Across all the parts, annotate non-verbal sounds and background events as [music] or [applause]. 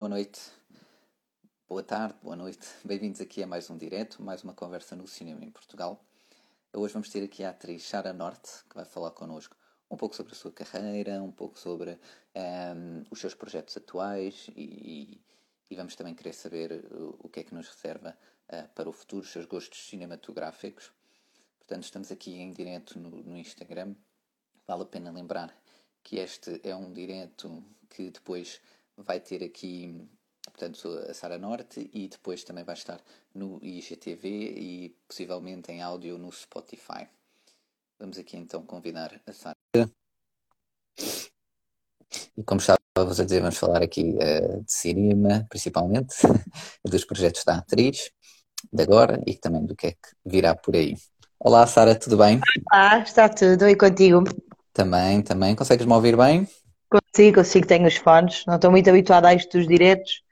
Boa noite, boa tarde, boa noite. Bem-vindos aqui a mais um direto, mais uma conversa no cinema em Portugal. Hoje vamos ter aqui a atriz Sara Norte, que vai falar connosco um pouco sobre a sua carreira, um pouco sobre um, ehm, os seus projetos atuais e, e, vamos também querer saber o, o que é que nos reserva uh, para o futuro, os seus gostos cinematográficos. Portanto, estamos aqui em direto no, no Instagram. Vale a pena lembrar que este é um direto que depois vai ter aqui, portanto, a Sara Norte e depois também vai estar no IGTV e possivelmente em áudio no Spotify. Vamos aqui então convidar a Sara. E como estava-vos a dizer, vamos falar aqui uh, de cinema, principalmente, [laughs] dos projetos da atriz, de agora e também do que é que virá por aí. Olá, Sara, tudo bem? Ah, está tudo. E contigo? Também, também. Consegues-me ouvir bem? Consigo, consigo, tenho os fones. Não estou muito habituada a isto dos diretos,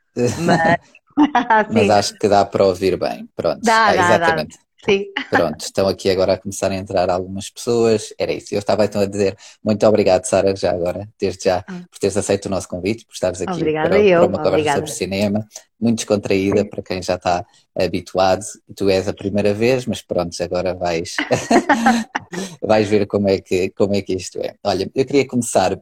mas. [laughs] mas [laughs] acho que dá para ouvir bem. Pronto. Dá, ah, exatamente. Dá. Sim. Pronto, estão aqui agora a começar a entrar algumas pessoas. Era isso. Eu estava então a dizer muito obrigado, Sara, já agora, desde já, ah. por teres aceito o nosso convite, por estares aqui Obrigada para, eu. para uma conversa sobre cinema, muito descontraída para quem já está habituado. Tu és a primeira vez, mas pronto, agora vais, [laughs] vais ver como é, que, como é que isto é. Olha, eu queria começar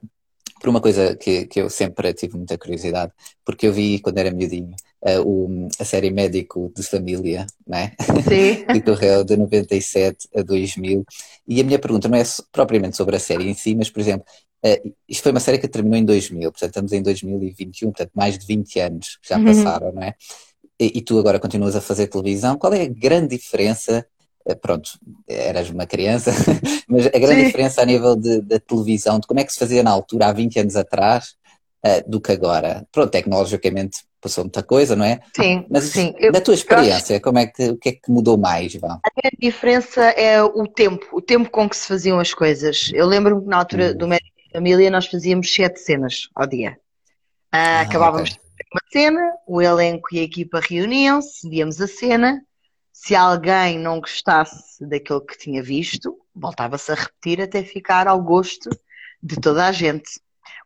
por uma coisa que, que eu sempre tive muita curiosidade, porque eu vi quando era miudinho uh, o, a série Médico de Família, né? Sim. que [laughs] correu de 97 a 2000. E a minha pergunta não é propriamente sobre a série em si, mas, por exemplo, uh, isto foi uma série que terminou em 2000, portanto estamos em 2021, portanto mais de 20 anos que já uhum. passaram, não é? E, e tu agora continuas a fazer televisão. Qual é a grande diferença eh, pronto, eras uma criança, [laughs] mas a grande Sim. diferença a nível de, da televisão, de como é que se fazia na altura, há 20 anos atrás, uh, do que agora. Pronto, tecnologicamente passou muita coisa, não é? Sim, mas sim. na tua experiência, como é que, o que é que mudou mais, Ivan? A grande diferença é o tempo, o tempo com que se faziam as coisas. Eu lembro-me que na altura hum. do Médico de Família nós fazíamos sete cenas ao dia. Uh, ah, acabávamos okay. de uma cena, o elenco e a equipa reuniam-se, víamos a cena, se alguém não gostasse daquilo que tinha visto, voltava-se a repetir até ficar ao gosto de toda a gente.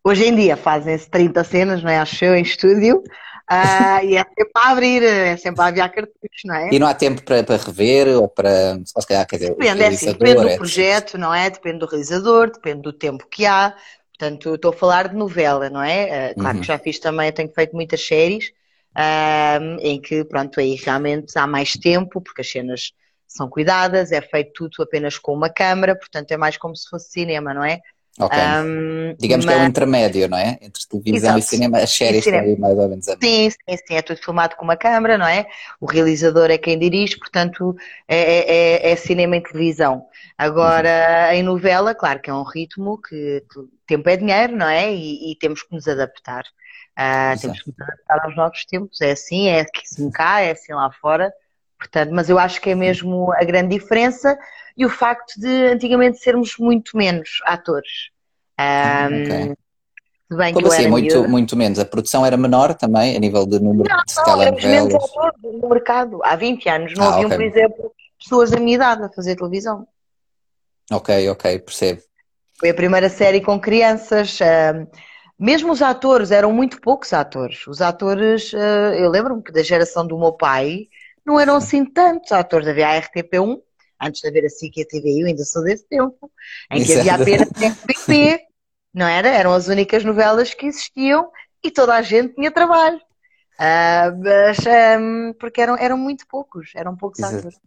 Hoje em dia fazem-se 30 cenas, não é? Acho eu, em estúdio, uh, [laughs] e é sempre a abrir, é sempre a aviar cartuchos, não é? E não há tempo para, para rever ou para. Ou se calhar, quer dizer, depende, é assim, depende do é projeto, não é? Depende do realizador, depende do tempo que há. Portanto, estou a falar de novela, não é? Uh, claro uhum. que já fiz também, tenho feito muitas séries, um, em que, pronto, aí realmente há mais tempo, porque as cenas são cuidadas, é feito tudo apenas com uma câmara, portanto é mais como se fosse cinema, não é? Ok. Um, Digamos mas... que é um intermédio, não é? Entre televisão Exato. e cinema, as séries estão aí mais ou menos a Sim, sim, sim, é tudo filmado com uma câmara, não é? O realizador é quem dirige, portanto é, é, é, é cinema e televisão. Agora, uhum. em novela, claro que é um ritmo que, que tempo é dinheiro, não é? E, e temos que nos adaptar. Uh, temos que adaptar aos novos tempos. É assim, é assim cá, é assim lá fora. Portanto, mas eu acho que é mesmo a grande diferença e o facto de antigamente sermos muito menos atores. Um, okay. Como assim, muito, muito menos? A produção era menor também, a nível de número não, de telenovelas? Não, menos atores no mercado. Há 20 anos não ah, haviam, okay. por exemplo, pessoas da minha idade a fazer televisão. Ok, ok, percebo. Foi a primeira série com crianças. Uh, mesmo os atores, eram muito poucos atores. Os atores, uh, eu lembro-me que da geração do meu pai, não eram assim tantos atores. Havia a RTP1, antes de haver a SIC e a TVI, eu ainda sou desse tempo, em que havia apenas a RTP, não era? Eram as únicas novelas que existiam e toda a gente tinha trabalho. Uh, mas, um, porque eram, eram muito poucos, eram poucos Exato. atores.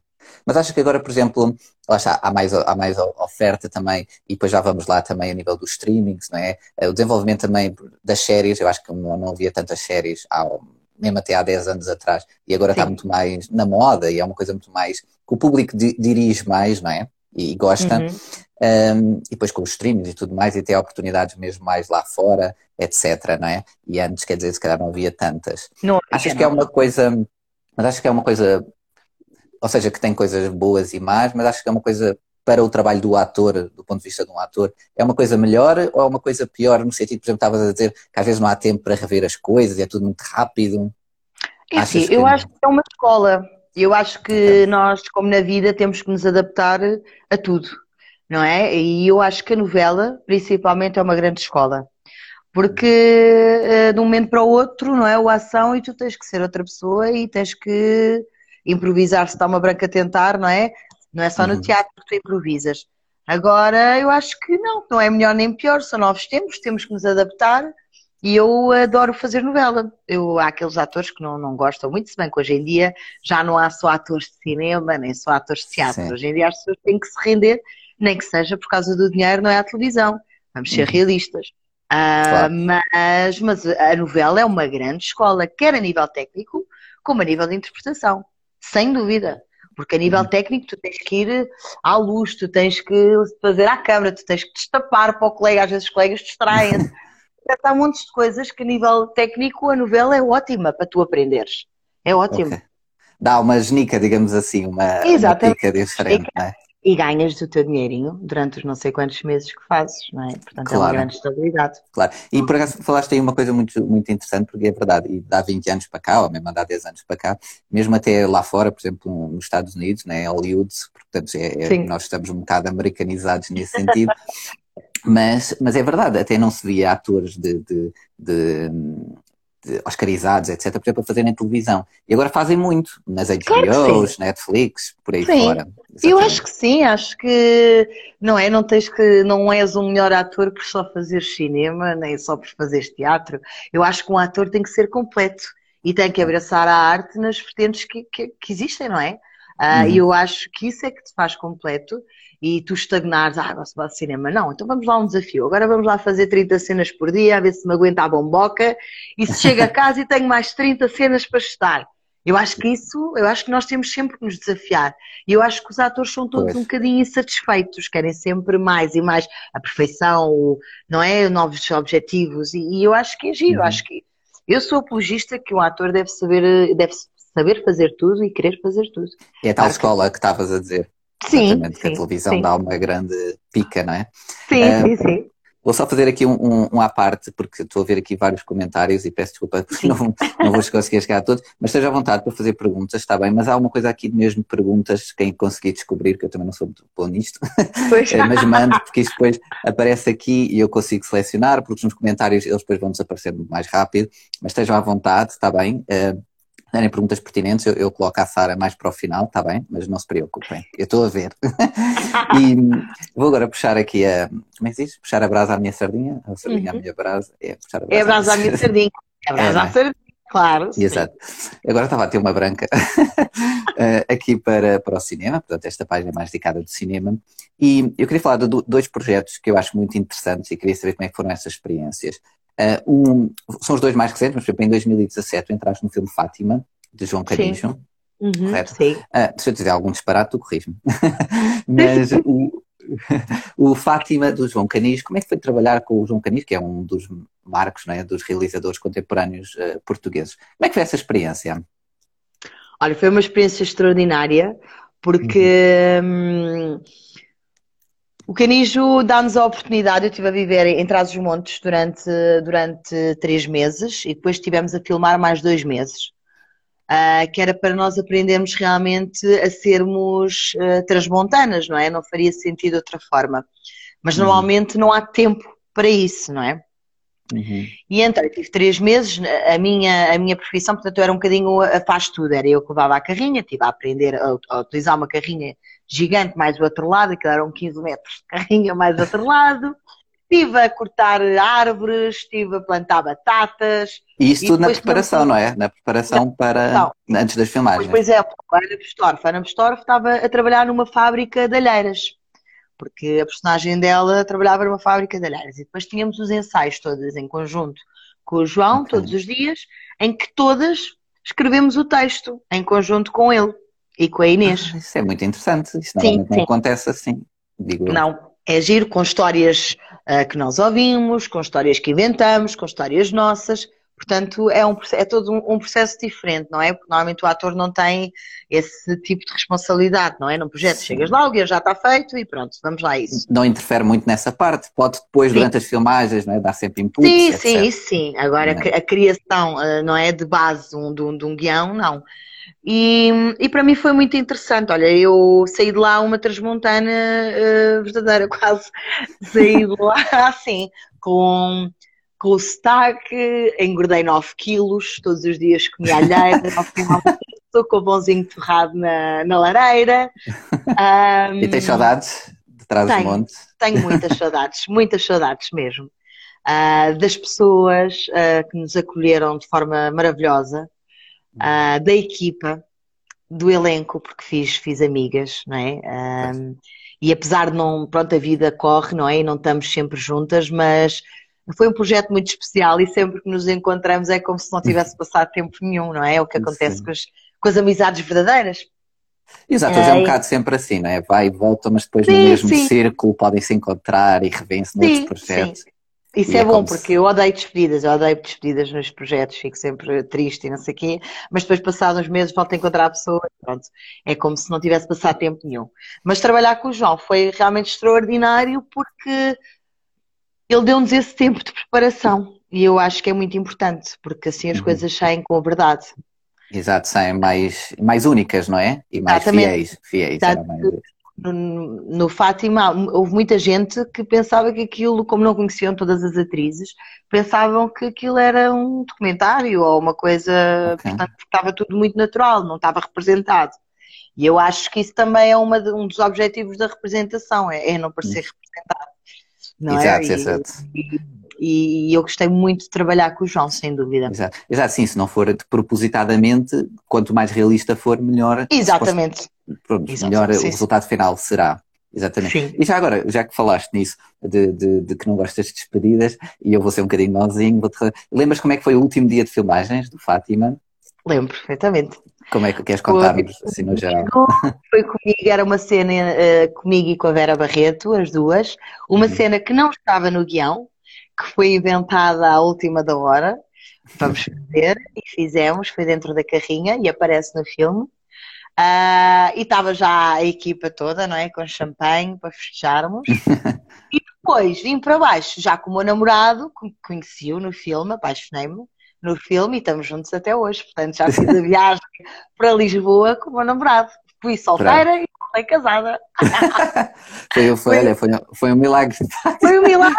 Mas acho que agora, por exemplo, lá está, há mais, há mais oferta também, e depois já vamos lá também a nível dos streamings, não é? Eh, o desenvolvimento também das séries, eu acho que não havia tantas séries há, mesmo até há 10 anos atrás, e agora Sim. está muito mais na moda, e é uma coisa muito mais que o público dirige mais, não é? E gosta. Uhum. Um, e depois com os streamings e tudo mais, e tem oportunidades mesmo mais lá fora, etc, não é? E antes, quer dizer, se calhar não havia tantas. Não, Achas que é uma coisa, mas acho que é uma coisa ou seja, que tem coisas boas e más, mas acho que é uma coisa para o trabalho do ator, do ponto de vista de um ator, é uma coisa melhor ou é uma coisa pior, no sentido, por exemplo, estavas a dizer que às vezes não há tempo para rever as coisas, é tudo muito rápido. É assim, eu acho que é uma escola. Eu acho que nós, como na vida, temos que nos adaptar a tudo, não é? E eu acho que a novela, principalmente, é uma grande escola. Porque uh, de um momento para o outro, não é? O ação e tu tens que ser outra pessoa e tens que improvisar se está uma branca a tentar, não é? Não é só no uhum. teatro que tu improvisas. Agora, eu acho que não, não é melhor nem pior, são novos tempos, temos que nos adaptar e eu adoro fazer novela. Eu, há aqueles atores que não, não gostam muito, se bem que hoje em dia já não há só atores de cinema, nem só atores de teatro. Sim. Hoje em dia as pessoas têm que se render, nem que seja por causa do dinheiro, não é à televisão. Vamos ser uhum. realistas. Uh, claro. mas, mas a novela é uma grande escola, quer a nível técnico, como a nível de interpretação. Sem dúvida. Porque a nível uhum. técnico tu tens que ir à luz, tu tens que fazer à câmara, tu tens que destapar para o colega, às vezes os colegas distraem-se. [laughs] Há montes de coisas que a nível técnico a novela é ótima para tu aprenderes. É ótimo. Okay. Dá uma genica, digamos assim, uma, Exatamente. uma diferente, não é? E ganhas o teu dinheirinho durante os não sei quantos meses que fazes, não é? Portanto, claro. é uma grande estabilidade. Claro. E por acaso falaste aí uma coisa muito, muito interessante, porque é verdade, e dá 20 anos para cá, ou mesmo dá 10 anos para cá, mesmo até lá fora, por exemplo, nos Estados Unidos, né, Hollywood, portanto, é, é, nós estamos um bocado americanizados nesse sentido. [laughs] mas, mas é verdade, até não se via atores de, de, de oscarizados, etc., por exemplo, a fazerem televisão. E agora fazem muito, nas HBOs, claro Netflix, por aí sim. fora. Exatamente. Eu acho que sim, acho que não é, não tens que, não és um melhor ator por só fazer cinema, nem só por fazer teatro. Eu acho que um ator tem que ser completo e tem que abraçar a arte nas vertentes que, que, que existem, não é? Uh, E eu acho que isso é que te faz completo e tu estagnares, ah, gosto de cinema. Não, então vamos lá um desafio. Agora vamos lá fazer 30 cenas por dia, a ver se me aguenta a bomboca e se chego a [laughs] casa e tenho mais 30 cenas para estar. Eu acho que isso, eu acho que nós temos sempre que nos desafiar. E eu acho que os atores são todos pois. um bocadinho insatisfeitos, querem sempre mais e mais a perfeição, não é? Novos objetivos. E, e eu acho que é giro, uhum. acho que eu sou apologista que um ator deve saber, deve saber fazer tudo e querer fazer tudo. É a tal acho escola que... que estavas a dizer. Sim, que a televisão sim. dá uma grande pica, não é? Sim, uh, sim, sim. Vou só fazer aqui um, um, um, à parte, porque estou a ver aqui vários comentários e peço desculpa [laughs] porque não, não vou conseguir chegar a todos, mas esteja à vontade para fazer perguntas, está bem, mas há uma coisa aqui mesmo, perguntas, quem conseguir descobrir, que eu também não sou muito bom nisto, [laughs] [laughs] eh, mas mando, porque isto depois aparece aqui e eu consigo selecionar, porque nos comentários eles depois vão desaparecer muito mais rápido, mas estejam à vontade, está bem. Uh, derem perguntas pertinentes, eu, eu, coloco a Sara mais para o final, está bem? Mas não se preocupem, eu estou a ver. [laughs] e vou agora puxar aqui a. Como é que diz? Puxar a brasa à minha sardinha? A sardinha uhum. à minha brasa. É, puxar a brasa, é a brasa à minha sardinha. É a brasa é, à sardinha. Claro. Exato. Agora estava a ter uma branca [laughs] eh, aqui para, para o cinema, portanto, esta página é mais dedicada do cinema. E eu queria falar de dois projetos que eu acho muito interessantes e queria saber como é que foram essas experiências. Uh, são os dois mais recentes, mas por exemplo, em 2017 tu entraste no filme Fátima, de João Canijo. Uhum, correto? Sim. Uh, se eu dizer algum disparate, tu corriges-me. [laughs] mas o, o Fátima do João Canis, como é que foi trabalhar com o João Canis, que é um dos marcos, né, dos realizadores contemporâneos uh, portugueses? Como é que foi essa experiência? Olha, foi uma experiência extraordinária, porque. Uhum. Hum, o Canijo dá-nos a oportunidade, eu estive a viver em Trás-os-Montes durante, durante três meses e depois estivemos a filmar mais dois meses, uh, que era para nós aprendermos realmente a sermos uh, transmontanas, não é? Não faria sentido de outra forma. Mas uhum. normalmente não há tempo para isso, não é? Uhum. E então, tive três meses, a minha, a minha profissão, portanto, eu era um bocadinho a faz tudo, era eu que levava a carrinha, estive a aprender a, a utilizar uma carrinha gigante mais do outro lado, que eram 15 metros de carrinha mais do outro lado. Estive a cortar árvores, estive a plantar batatas. E isso tudo na preparação, não é? Na preparação para antes das filmagens. Por exemplo, a Ana Bestorff. A Ana Bestorff estava a trabalhar numa fábrica de alheiras, porque a personagem dela trabalhava numa fábrica de alheiras. E depois tínhamos os ensaios todos em conjunto com o João, okay. todos os dias, em que todas escrevemos o texto em conjunto com ele. E com a Inês. Ah, isso é muito interessante. Isso sim, não acontece assim, digo Não, é giro com histórias uh, que nós ouvimos, com histórias que inventamos, com histórias nossas. Portanto, é, um, é todo um, um, processo diferente, não é? Porque normalmente o ator não tem esse tipo de responsabilidade, não é? Num projeto Sim. chegas lá, o guia já está feito e pronto, vamos lá a isso. Não interfere muito nessa parte, pode depois, sim. durante as filmagens, não é? dar sempre input. Sim, etc. sim, isso sim. Agora, a criação, uh, não é? De base um, de, um, de um guião, não. E, e para mim foi muito interessante. Olha, eu saí de lá uma transmontana uh, verdadeira, [laughs] quase. Saí de lá [laughs] assim, com, com o sotaque, engordei 9 quilos, todos os dias comi alheira, estou com o bonzinho torrado na, na lareira. Um, [laughs] e tens saudades de trás tenho, do monte? Tenho muitas saudades, [laughs] muitas saudades mesmo. Uh, das pessoas uh, que nos acolheram de forma maravilhosa, uh, da equipa, do elenco, porque fiz, fiz amigas, não é? Um, e apesar de não, pronto, a vida corre, não é? E não estamos sempre juntas, mas foi um projeto muito especial e sempre que nos encontramos é como se não tivesse [laughs] passado tempo nenhum, não é? É o que acontece com as, com as amizades verdadeiras. Exato, é, é um bocado sempre assim, não é? Vai e volta, mas depois sim, no mesmo sim. círculo podem se encontrar e revêem-se noutros projetos. Sim. Isso e é, é bom, porque eu odeio despedidas, eu odeio despedidas nos projetos, fico sempre triste e não sei o quê, mas depois, passados uns meses, volto a encontrar a pessoa pronto, é como se não tivesse passado tempo nenhum. Mas trabalhar com o João foi realmente extraordinário porque ele deu-nos esse tempo de preparação e eu acho que é muito importante, porque assim as uhum. coisas saem com a verdade. Exato, saem mais, mais únicas, não é? E mais Exatamente. fiéis. fiéis no, no, Fátima houve muita gente que pensava que aquilo, como não conheciam todas as atrizes, pensavam que aquilo era um documentário ou uma coisa, okay. portanto, estava tudo muito natural, não estava representado. E eu acho que isso também é uma um dos objetivos da representação, é, é não parecer representado. Não exato, é? exato. E, e, eu gostei muito de trabalhar com o João, sem dúvida. Exato, exato sim, se não for propositadamente, quanto mais realista for, melhor. Exatamente. Pronto, melhor sim. o resultado final será. Exatamente. Sim. E já agora, já que falaste nisso, de, de, de, que não gostas de despedidas, e eu vou ser um bocadinho nozinho, lembras como é que foi o último dia de filmagens do Fátima? Lembro perfeitamente. Como é que queres contar-nos, assim, no geral? Foi comigo, era uma cena uh, comigo e com a Vera Barreto, as duas. Uma uhum. cena que não estava no guião, que foi inventada à última da hora. Vamos fazer, e fizemos, foi dentro da carrinha e aparece no filme. Uh, e estava já a equipa toda, não é? Com champanhe para fecharmos. [laughs] e depois vim para baixo, já com o meu namorado, conheci-o no filme, apaixonei-me no filme e estamos juntos até hoje. Portanto, já fiz a viagem para Lisboa com o meu namorado. Fui solteira e voltei casada. [laughs] foi, foi, olha, foi, foi um milagre. Foi um milagre.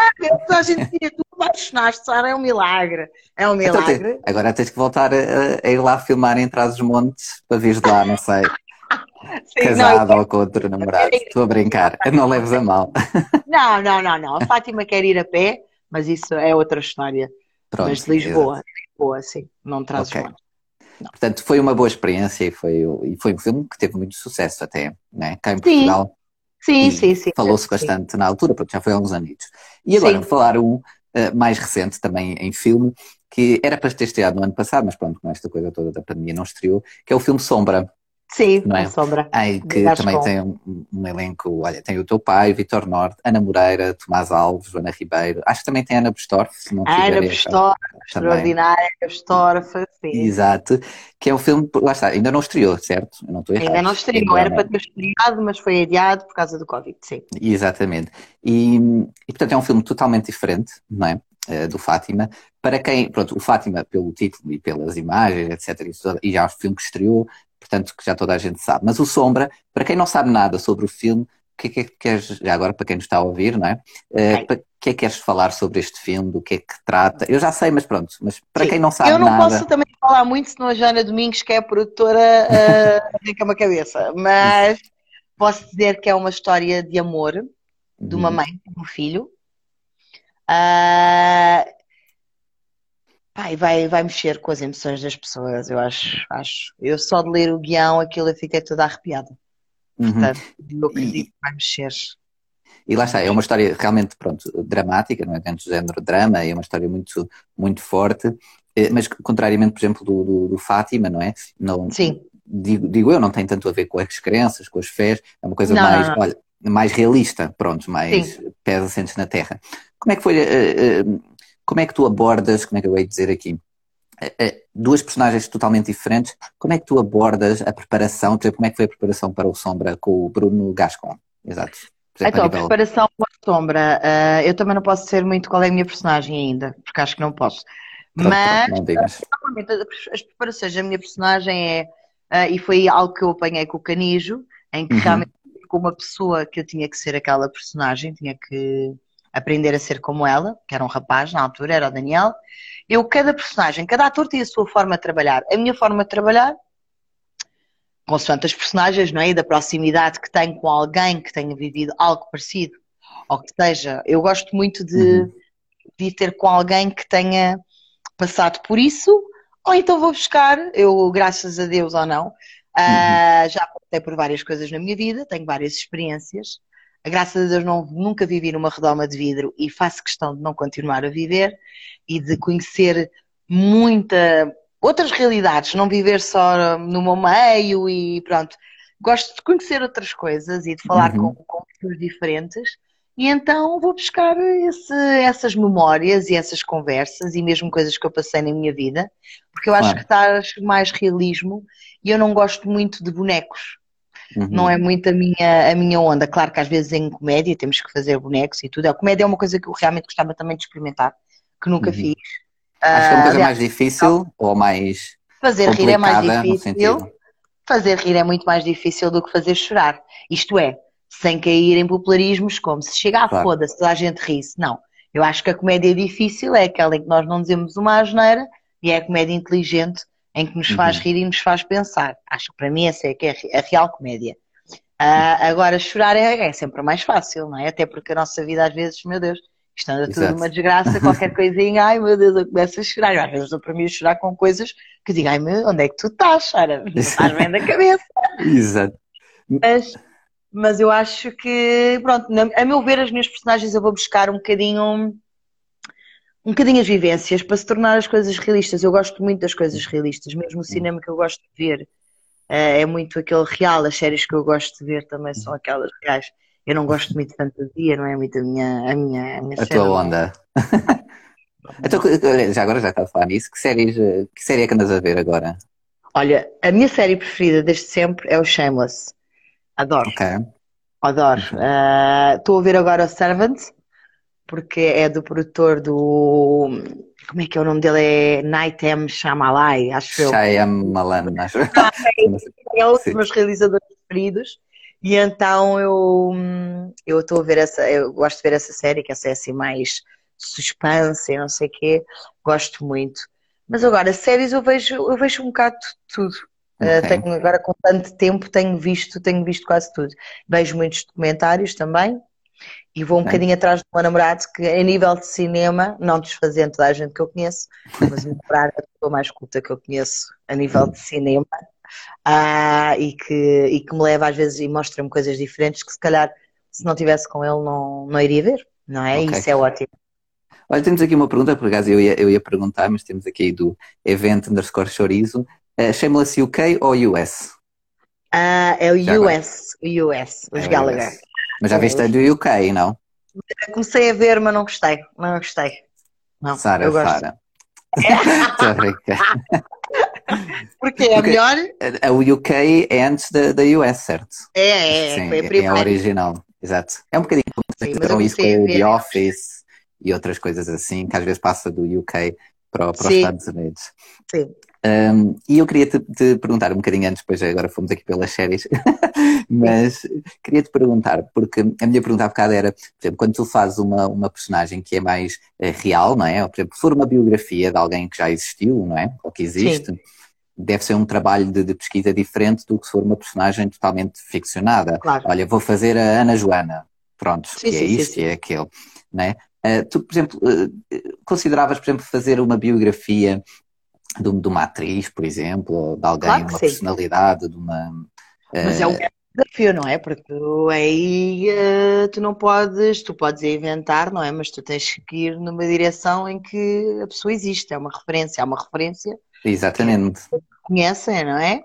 A gente dizia, tu apaixonaste, Sara, é um milagre. É um milagre. Então, agora tens que voltar a, a, ir lá filmar em Trás os Montes para vires lá, não sei. [laughs] Sim, Casado não, ou com outro namorado. Estou a brincar. Não leves a mal. [laughs] Não, não, não, não. A Fátima quer ir a pé, mas isso é outra história. Pronto, mas de Lisboa, Lisboa, sim, não traz okay. Não. Portanto, foi uma boa experiência e foi, e foi um filme que teve muito sucesso até, né? cá em Portugal. Sim, sim, sim. Falou-se bastante na altura, porque já foi há alguns anos. E agora, sim. falar um uh, mais recente também em filme, que era para ter estreado no ano passado, mas pronto, com esta coisa toda da pandemia não estreou, que é o filme Sombra. Sim, não é? Sombra. Ai, que também tem um, um, elenco, olha, tem o teu pai, Vitor Norte, Ana Moreira, Tomás Alves, Joana Ribeiro, acho que também tem Ana Bestorf, se não Ana Bestorf, extraordinária, Bestorf, sim. Exato, que é um filme, lá está, ainda não estreou, certo? Eu não estou errado. Ainda não estreou, era para ter estreado, mas foi adiado por causa do Covid, sim. Exatamente. E, e portanto é um filme totalmente diferente, não é? Uh, do Fátima, para quem, pronto, o Fátima pelo título e pelas imagens, etc, e, já é um filme que estreou, portanto, que já toda a gente sabe. Mas o Sombra, para quem não sabe nada sobre o filme, o que é que queres, já agora para quem nos está a ouvir, não é? Uh, o que é que queres falar sobre este filme, do que é que trata? Eu já sei, mas pronto, mas para Sim. quem não sabe nada... Eu não nada... posso também falar muito, senão a Joana Domingos, que é a produtora, uh, [laughs] fica uma cabeça, mas posso dizer que é uma história de amor de uma uhum. mãe e um filho. Uh, Pai, vai, vai mexer com as emoções das pessoas, eu acho, acho. Eu só de ler o guião, aquilo eu fiquei toda arrepiada. Uhum. Portanto, eu acredito que vai mexer. E lá está, é uma história realmente, pronto, dramática, não é? Dentro do género drama, é uma história muito, muito forte, eh, mas contrariamente, por exemplo, do, do, do Fátima, não é? Não, Sim. Digo, digo, eu, não tem tanto a ver com as crenças, com as fés, é uma coisa não, mais, não, não. olha, mais realista, pronto, mais Sim. pés assentes na terra. Como é que foi... Uh, uh, como é que tu abordas, como é que eu hei dizer aqui, eh, eh, duas personagens totalmente diferentes, como é que tu abordas a preparação, exemplo, como é que foi a preparação para o Sombra com o Bruno Gascon? Exato. Exemplo, então, a preparação para o Sombra, uh, eu também não posso ser muito qual é a minha personagem ainda, porque acho que não posso. Pronto, Mas, as preparações da minha personagem é, uh, e foi algo que eu apanhei com o Canijo, em que uhum. realmente com uma pessoa que eu tinha que ser aquela personagem, tinha que aprender a ser como ela, que era um rapaz na altura, era o Daniel. Eu, cada personagem, cada ator tem a sua forma de trabalhar. A minha forma de trabalhar, consoante as personagens, não é? E da proximidade que tenho com alguém que tenha vivido algo parecido, ou que seja, eu gosto muito de, uhum. de ter com alguém que tenha passado por isso, ou então vou buscar, eu, graças a Deus ou não, uh, já passei por várias coisas na minha vida, tenho várias experiências, graças a Deus não, nunca vivi numa redoma de vidro e faço questão de não continuar a viver e de conhecer muita outras realidades, não viver só no meu meio e pronto. Gosto de conhecer outras coisas e de falar uhum. com, com pessoas diferentes e então vou buscar esse, essas memórias e essas conversas e mesmo coisas que eu passei na minha vida, porque eu acho claro. que traz mais realismo e eu não gosto muito de bonecos. Uhum. Não é muito a minha, a minha onda. Claro que às vezes em comédia temos que fazer bonecos e tudo. A comédia é uma coisa que eu realmente gostava também de experimentar, que nunca uhum. fiz. Acho que é uma coisa uh, mais difícil não. ou mais. Fazer rir é mais difícil. Fazer rir é muito mais difícil do que fazer chorar. Isto é, sem cair em popularismos como se chega à claro. foda-se, a gente ri-se. Não. Eu acho que a comédia difícil é aquela em que nós não dizemos uma asneira e é a comédia inteligente em que nos faz uhum. rir e nos faz pensar. Acho que para mim essa é que é a real comédia. Uh, agora, chorar é, é, sempre mais fácil, não é? Até porque a nossa vida, às vezes, meu Deus, isto anda tudo Exato. uma desgraça, qualquer [laughs] coisinha, ai meu Deus, eu começo a chorar. Às vezes, para mim, chorar com coisas que digo, ai meu, onde é que tu estás, Sara? Não [laughs] estás bem da cabeça. Exato. Mas, mas eu acho que, pronto, a meu ver, as minhas personagens eu vou buscar um bocadinho um bocadinho as vivências para se tornar as coisas realistas. Eu gosto muito das coisas realistas, mesmo o cinema que eu gosto de ver eh, é muito aquele real. As séries que eu gosto de ver também são aquelas reais. Eu não gosto muito de fantasia, não é muito a minha, a minha, a minha A tua onda. [laughs] então, já agora já está a falar nisso, que, séries, que série é que andas a ver agora? Olha, a minha série preferida desde sempre é o Shameless. Adoro. Ok. Adoro. Eh, estou uh, a ver agora o Servant porque é do produtor do. Como é que é o nome dele? É Night M. Shyamalan, acho eu. Shyamalan, [laughs] acho ah, é, é um dos meus realizadores preferidos. E então eu eu estou a ver essa, eu gosto de ver essa série, que essa é assim mais suspense e não sei o quê, gosto muito. Mas agora, séries eu vejo, eu vejo um bocado tudo. Okay. Uh, tenho, agora com tanto tempo tenho visto, tenho visto quase tudo. Vejo muitos documentários também, e vou um Bem. bocadinho atrás do meu namorado, que a nível de cinema, não desfazendo toda a gente que eu conheço, mas o meu namorado é a pessoa mais culta que eu conheço a nível de cinema, uh, e, que, e que me leva às vezes e mostra-me coisas diferentes que se calhar se não tivesse com ele não, não iria ver, não é? Okay. Isso é ótimo. Olha, temos aqui uma pergunta, por acaso eu ia, eu ia perguntar, mas temos aqui do evento underscore chorizo. Uh, Chama-se UK ou US? Uh, é o Já US, o US, os é Gallagher. US. Mas já viste a do UK, não? Comecei a ver, mas não gostei. Não gostei. Não, Sara, Sara. [laughs] Porque é Porque melhor? A, UK é antes da, da US, certo? É, é, Sim, foi a é primeira. É a original, exato. É um bocadinho como isso com o The Office e outras coisas assim, que às vezes passa do UK para, para os Estados Unidos. Sim. Um, e eu queria te, te, perguntar um bocadinho antes, depois agora fomos aqui pelas séries, [laughs] mas queria te perguntar, porque a minha pergunta há bocado era, por exemplo, quando tu fazes uma, uma personagem que é mais é, real, não é? Ou, por exemplo, se for uma biografia de alguém que já existiu, não é? Ou que existe, Sim. deve ser um trabalho de, de, pesquisa diferente do que se for uma personagem totalmente ficcionada. Claro. Olha, vou fazer a Ana Joana, pronto, sim, que é sim, isto e é aquele, não é? Uh, tu, por exemplo, uh, consideravas, por exemplo, fazer uma biografia de, de uma atriz, por exemplo, ou de alguém, claro uma sim. personalidade, de uma. Mas é um eh, desafio, não é? Porque aí uh, tu não podes, tu podes inventar, não é? Mas tu tens que ir numa direção em que a pessoa existe, é uma referência, é uma referência. Exatamente. Conhecem, não é?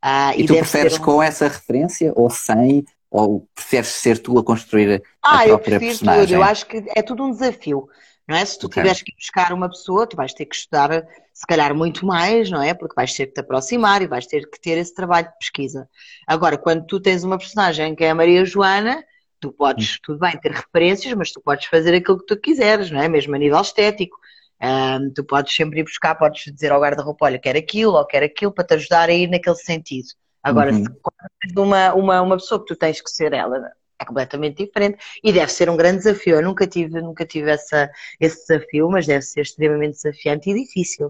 Ah, e, e tu preferes um... com essa referência ou sem? Ou preferes ser tu a construir a ah, própria personagem? Tudo. Eu acho que é tudo um desafio. Não é? Se tu okay. tiveres que buscar uma pessoa, tu vais ter que estudar se calhar muito mais, não é? Porque vais ter que te aproximar e vais ter que ter esse trabalho de pesquisa. Agora, quando tu tens uma personagem que é a Maria Joana, tu podes, hum. tudo bem, ter referências, mas tu podes fazer aquilo que tu quiseres, não é? Mesmo a nível estético. Um, tu podes sempre ir buscar, podes dizer ao guarda-roupa, olha, quer aquilo ou quer aquilo, para te ajudar a ir naquele sentido. Agora, uhum. se uma, uma, uma pessoa que tu tens que ser ela, é completamente diferente e deve ser um grande desafio. Eu nunca tive, nunca tive essa, esse desafio, mas deve ser extremamente desafiante e difícil.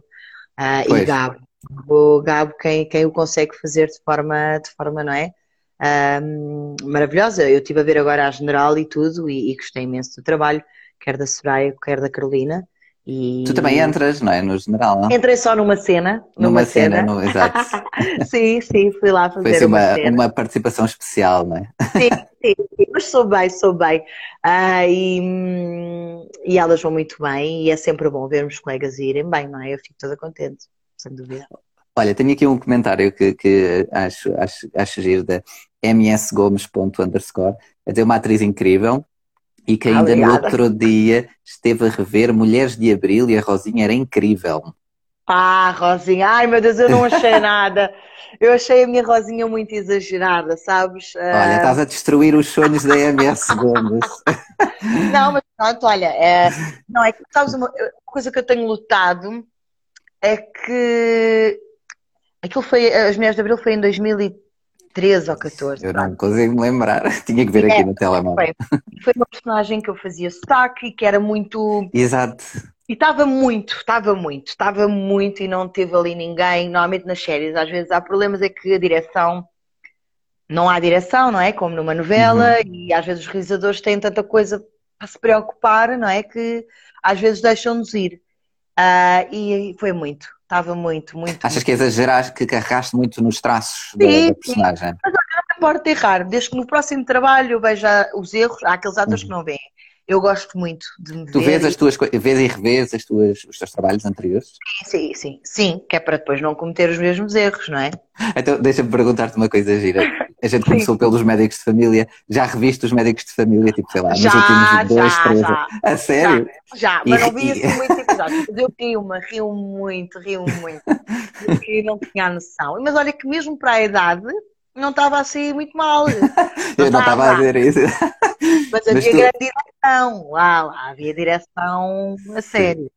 Uh, e Gabo, o Gabo, quem, quem o consegue fazer de forma, de forma não é? Um, maravilhosa. Eu estive a ver agora a General e tudo e, e gostei imenso do trabalho, quer da Soraya, quer da Carolina. E... Tu também entras, não é? No general, não? Entrei só numa cena. Numa, numa cena, cena. No, exato. [laughs] sim, sim, fui lá fazer Foi assim uma, uma, uma, participação especial, não é? Sim, [laughs] sim, sim, mas sou bem, sou bem. Ah, e, hum, e elas vão muito bem e é sempre bom vermos colegas irem bem, não é? Eu fico toda contente, sem dúvida. Olha, tenho aqui um comentário que, que acho, acho, acho giro da msgomes.underscore. É dizer, uma atriz incrível, e que ainda Obrigada. no outro dia esteve a rever Mulheres de Abril e a Rosinha era incrível. Ah, Rosinha, ai meu Deus, eu não achei nada. Eu achei a minha Rosinha muito exagerada, sabes? Olha, estás a destruir os sonhos da MS Gomes. [laughs] não, mas pronto, olha, é... não, é que sabes uma... uma coisa que eu tenho lutado é que aquilo foi, as Mulheres de Abril foi em 2013 13 ou 14. Eu não consigo me lembrar, [laughs] tinha que ver aqui é, no telemóvel. Foi, foi uma personagem que eu fazia sotaque e que era muito. [laughs] Exato. E estava muito, estava muito, estava muito e não teve ali ninguém. Normalmente nas séries, às vezes há problemas, é que a direção. Não há direção, não é? Como numa novela, uhum. e às vezes os realizadores têm tanta coisa para se preocupar, não é? Que às vezes deixam-nos ir. Uh, e foi muito, estava muito, muito. Achas muito. que exageraste, que carregaste muito nos traços sim, da, personagem? Sim. Mas não importa errar, desde que no próximo trabalho eu veja os erros, há aqueles atores uhum. que não veem. Eu gosto muito de me tu ver. Tu vês as tuas vês e revês as tuas, os teus trabalhos anteriores? Sim, sim, sim, sim, que é para depois não cometer os mesmos erros, não é? Então, deixa-me perguntar-te uma coisa gira. A gente começou pelos médicos de família, já reviste os médicos de família, tipo, sei lá, nos já, últimos dois, já, três já, A sério? Já, já mas não vi assim muitos episódios. Eu rio-me, rio muito, rio muito. Porque não tinha noção. Mas olha que mesmo para a idade, não estava assim muito mal. [laughs] eu não estava a ver isso. Mas havia tu... grande direção, lá, lá, havia direção a sério.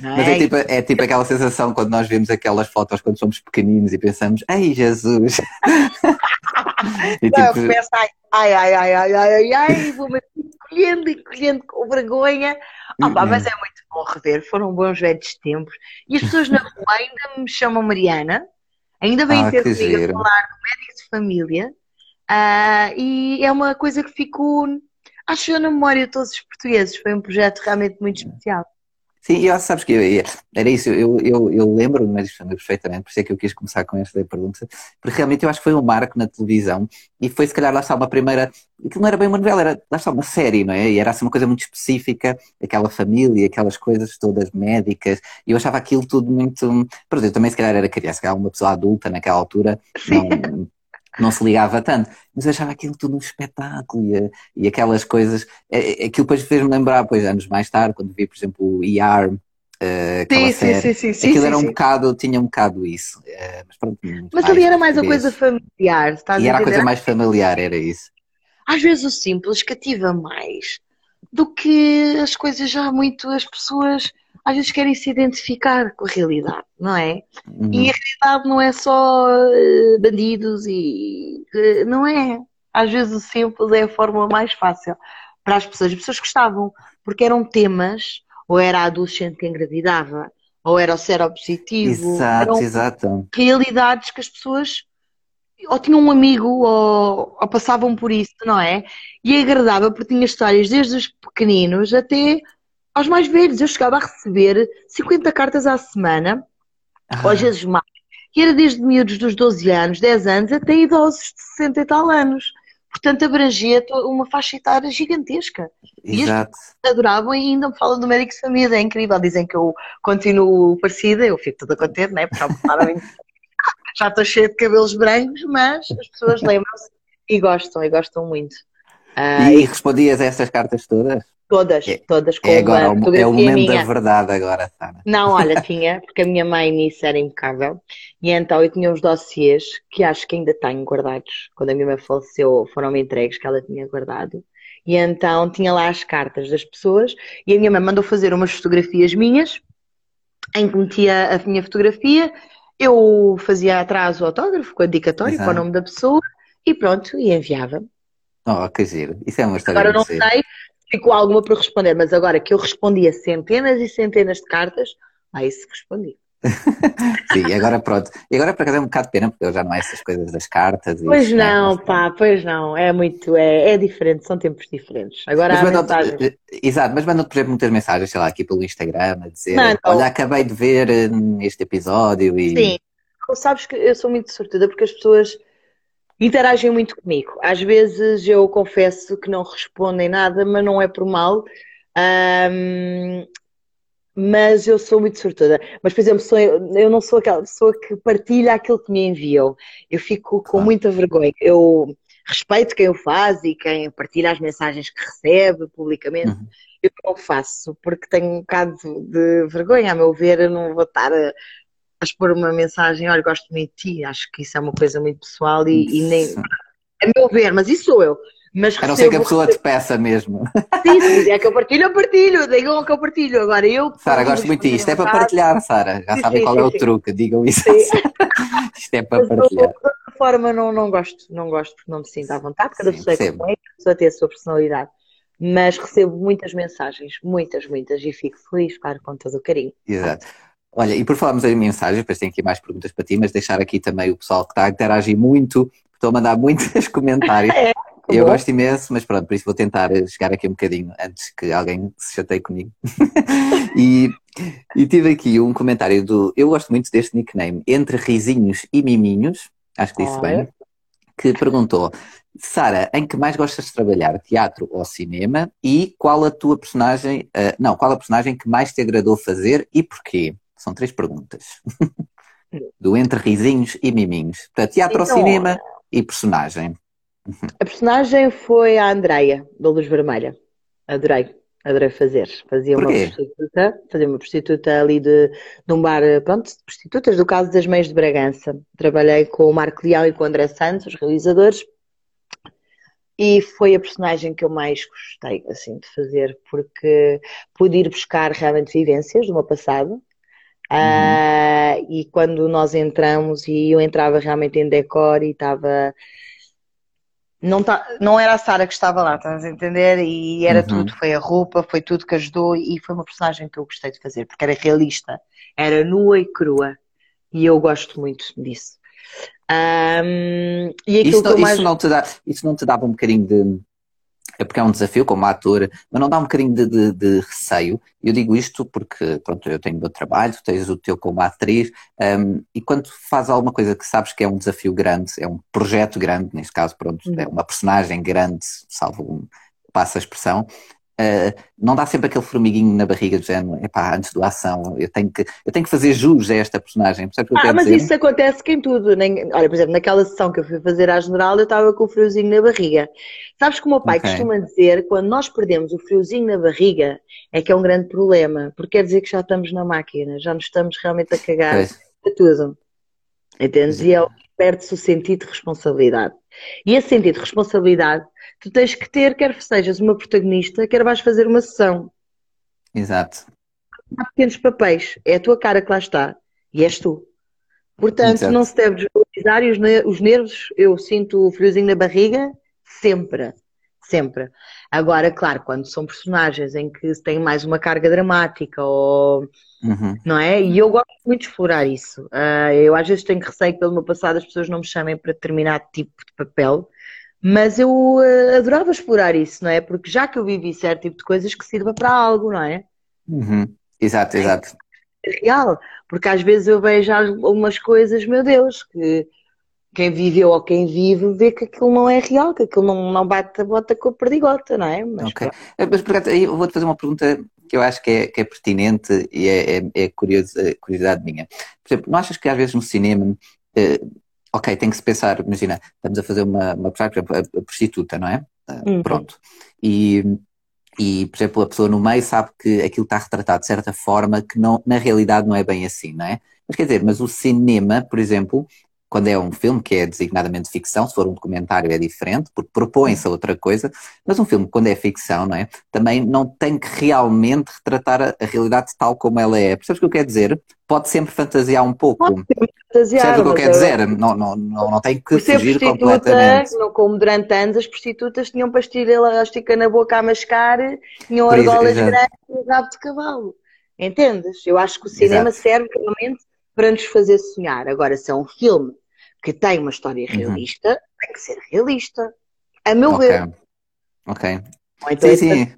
Mas é, é tipo, é tipo aquela sensação quando nós vemos aquelas fotos quando somos pequeninos e pensamos, ai Jesus! [laughs] e, não, tipo... eu começo, ai, ai, ai, ai, ai, ai, ai, vou-me colhendo e colhendo com vergonha. Mas é muito bom rever, foram bons velhos tempos. E as pessoas na rua ainda me chamam Mariana, ainda vêm ah, ter comigo a falar do médico de família. Uh, e é uma coisa que ficou, acho eu, na memória de todos os portugueses. Foi um projeto realmente muito especial. Sim, eu, sabes que eu, era isso, eu, eu, eu lembro-me perfeitamente, por isso é que eu quis começar com esta pergunta, porque realmente eu acho que foi um marco na televisão e foi se calhar lá está uma primeira, que não era bem uma novela, era lá está uma série, não é? E era assim uma coisa muito específica, aquela família, aquelas coisas todas médicas, e eu achava aquilo tudo muito. Pronto, eu também se calhar era criança, era uma pessoa adulta naquela altura, não, não se ligava tanto, mas eu achava aquilo tudo um espetáculo e, e aquelas coisas, é, é, aquilo depois fez-me lembrar, pois anos mais tarde, quando vi, por exemplo, o ER, Uh, sim, série. sim, sim, sim, Aquilo sim, era um sim. bocado, tinha um bocado isso. Uh, mas pronto, mas ali era mais a coisa familiar. e era a coisa mais familiar, era isso. Às vezes o simples cativa mais do que as coisas já muito, as pessoas às vezes querem se identificar com a realidade, não é? Uhum. E a realidade não é só uh, bandidos e. Uh, não é. Às vezes o simples é a forma mais fácil para as pessoas. As pessoas gostavam, porque eram temas, ou era a adolescente que engravidava, ou era o seropositivo. Exato, exato. Realidades que as pessoas ou tinham um amigo ou, ou, passavam por isso, não é? E agradava porque tinha histórias desde os pequeninos até aos mais velhos. Eu chegava a receber 50 cartas à semana, ah. ou às vezes mais. E era desde miúdos dos 12 anos, 10 anos, até idosos de 60 e tal anos. Portanto, abrangia uma faixa etária gigantesca. Exato. E adoravam e ainda me falam do médico de família, é incrível. Dizem que eu continuo parecida, eu fico toda contente, né? Porque [laughs] já estou cheia de cabelos brancos, mas as pessoas lembram-se e gostam, e gostam muito. Uh, e, e respondias a essas cartas todas? Todas, é, todas com é agora, uma fotografia É o momento minha. da verdade agora, Sara. Não, olha, [laughs] tinha, porque a minha mãe nisso era impecável. E então eu tinha uns dossiês que acho que ainda tenho guardados. Quando a minha mãe faleceu, foram-me entregues que ela tinha guardado. E então tinha lá as cartas das pessoas e a minha mãe mandou fazer umas fotografias minhas em que metia a minha fotografia, eu fazia atrás o autógrafo com a dedicatória para o nome da pessoa e pronto, e enviava. Oh, que giro. Isso é uma história Agora não sei, ficou alguma para responder, mas agora que eu respondia centenas e centenas de cartas, aí isso respondi. [laughs] Sim, agora pronto. E agora para acaso é um bocado de pena, porque eu já não é essas coisas das cartas. Pois isso, não, né? pá, pois não. É muito, é, é diferente, são tempos diferentes. Agora mas há mensagens... Eh, exato, mas mandam, por exemplo, muitas mensagens, sei lá, aqui pelo Instagram, a dizer, não, olha, acabei de ver eh, este episódio e... Sim, sabes que eu sou muito sortuda porque as pessoas interagem muito comigo. Às vezes eu confesso que não respondem nada, mas não é por mal. Um, mas eu sou muito sortuda. Mas, por exemplo, sou, eu não sou aquela pessoa que partilha aquilo que me enviam. Eu fico com claro. muita vergonha. Eu respeito quem o faz e quem partilha as mensagens que recebe publicamente. Uhum. Eu não faço porque tenho um bocado de vergonha, a meu ver, eu não vou estar a, a expor uma mensagem, olha, gosto muito de ti, acho que isso é uma coisa muito pessoal e, e nem. A meu ver, mas isso sou eu. Mas a não ser que a pessoa te peça mesmo. [laughs] Sim, se é que eu partilho, eu partilho. Digam que eu partilho. Agora eu. Sara, gosto muito disto. Isto é para partilhar, Sara. Já sim, sabem sim, qual sim, é o truque. Digam isso. [laughs] Isto é para partilhar. De outra forma, não, não gosto. Não gosto porque não me sinto à vontade. Cada pessoa é como é, cada pessoa tem a sua personalidade. Mas recebo muitas mensagens, muitas, muitas, e fico feliz, claro, com todo o carinho. Exato. Olha, e por falarmos em mensagens, depois tenho aqui mais perguntas para ti, mas deixar aqui também o pessoal que está a interagir muito, estou a mandar muitos [laughs] comentários. É, eu gosto imenso, mas pronto, por isso vou tentar chegar aqui um bocadinho antes que alguém se chateie comigo. [laughs] e, e tive aqui um comentário do. Eu gosto muito deste nickname, Entre Risinhos e Miminhos, acho que disse ah, bem, que perguntou: Sara, em que mais gostas de trabalhar, teatro ou cinema? E qual a tua personagem, uh, não, qual a personagem que mais te agradou fazer e porquê? São três perguntas. [laughs] Do entre risinhos e miminhos. Portanto, teatro então, ou cinema e personagem. A personagem foi a Andreia, da Luz Vermelha. Adorei, adorei fazer. Fazia uma prostituta, fazia uma prostituta ali de, de um bar, pronto, de prostitutas, do caso das Mães de Bragança. Trabalhei com o Marco Leão e com o André Santos, os realizadores, e foi a personagem que eu mais gostei assim de fazer porque pude ir buscar realmente vivências do meu passado Uhum. Uh, e quando nós entramos e eu entrava realmente em decor e estava. Não, tá, não era a Sara que estava lá, estás a entender? E era uhum. tudo, foi a roupa, foi tudo que ajudou e foi uma personagem que eu gostei de fazer, porque era realista, era nua e crua. E eu gosto muito disso. Um, e isso, não, mais... isso, não te dá, isso não te dava um bocadinho de é porque é um desafio como ator, mas não dá um bocadinho de, de, de receio. Eu digo isto porque, pronto, eu tenho o meu trabalho, tu tens o teu como atriz, um, e quando fazes alguma coisa que sabes que é um desafio grande, é um projeto grande, neste caso, pronto, é uhum. uma personagem grande, salvo um, passa a expressão, Uh, não dá sempre aquele formiguinho na barriga do género, epá, antes do ação, eu tenho que, eu tenho que fazer jus a esta personagem. ah, mas dizer? isso acontece que em tudo. Nem, olha, por exemplo, naquela sessão que eu fui fazer à general, eu estava com o friozinho na barriga. Sabes que o meu pai okay. costuma dizer, quando nós perdemos o friozinho na barriga, é que é um grande problema, porque quer dizer que já estamos na máquina, já nos estamos realmente a cagar a tudo. Entendes? E é, perde-se o sentido de responsabilidade. E esse sentido de responsabilidade tu tens que ter, quer sejas uma protagonista, quer vais fazer uma sessão. Exato. Há pequenos papéis, é a tua cara que lá está e és tu. Portanto, Exato. não se deve desvalorizar e os nervos, eu sinto o friozinho na barriga sempre, sempre. Agora, claro, quando são personagens em que se tem mais uma carga dramática ou uhum. não é? E eu gosto muito de explorar isso. Uh, eu às vezes tenho receio que pelo meu passado as pessoas não me chamem para determinado tipo de papel, mas eu uh, adorava explorar isso, não é? Porque já que eu vivi certo tipo de coisas que sirva para algo, não é? Uhum. Exato, é exato. É real, porque às vezes eu vejo algumas coisas, meu Deus, que quem viveu ou quem vive vê que aquilo não é real, que aquilo não, não bate a bota com a perdigota, não é? Mas, ok. Eh, mas, por acaso, eu vou-te fazer uma pergunta que eu acho que é, que é pertinente e é, é, é curiosidade minha. Por exemplo, não achas que às vezes no cinema eh, ok, tem que se pensar, imagina, estamos a fazer uma, uma por exemplo, a, prostituta, não é? Ah, uhum. Pronto. E, e, por exemplo, a pessoa no meio sabe que aquilo está retratado de certa forma que não, na realidade não é bem assim, não é? Mas quer dizer, mas o cinema, por exemplo, quando é um filme que é designadamente ficção, se for um documentário é diferente, porque propõe-se a outra coisa, mas um filme, quando é ficção, não é? Também não tem que realmente retratar a, a realidade tal como ela é. Percebes o que eu quero dizer? Pode sempre fantasiar um pouco. Pode fantasiar. Percebes o que eu quero dizer? Não, não, não, não tem que fugir completamente. Não, como durante anos as prostitutas tinham pastilha elástica na boca a mascar, tinham argolas grandes e rabo de cavalo. Entendes? Eu acho que o cinema Exato. serve realmente para nos fazer sonhar. Agora, se é um filme que tem uma história uhum. realista, uhum. tem que ser realista. A meu okay. ver. Ok. Então sim, sim.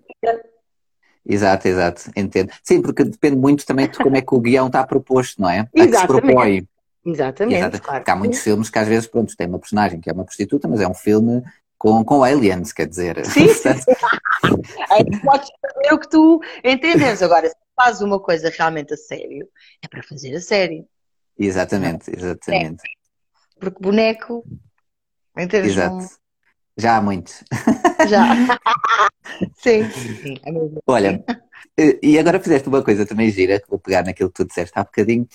Exato, exato, entendo. Sim, porque depende muito também de como é que o guião está proposto, não é? Exatamente. A que se propõe. Exatamente, Exato. claro. Porque há muitos filmes que às vezes, pronto, tem uma personagem que é uma prostituta, mas é um filme com, com aliens, quer dizer. Sim, sim. sim. [laughs] Aí podes fazer o que tu entendes. Agora, se faz uma coisa realmente a sério, é para fazer a sério. Exatamente, exatamente. É. Porque boneco? Exato. Já há muitos. Já. [laughs] sim, sim. É Olha, e agora fizeste uma coisa também gira, que vou pegar naquilo que tu disseste há bocadinho,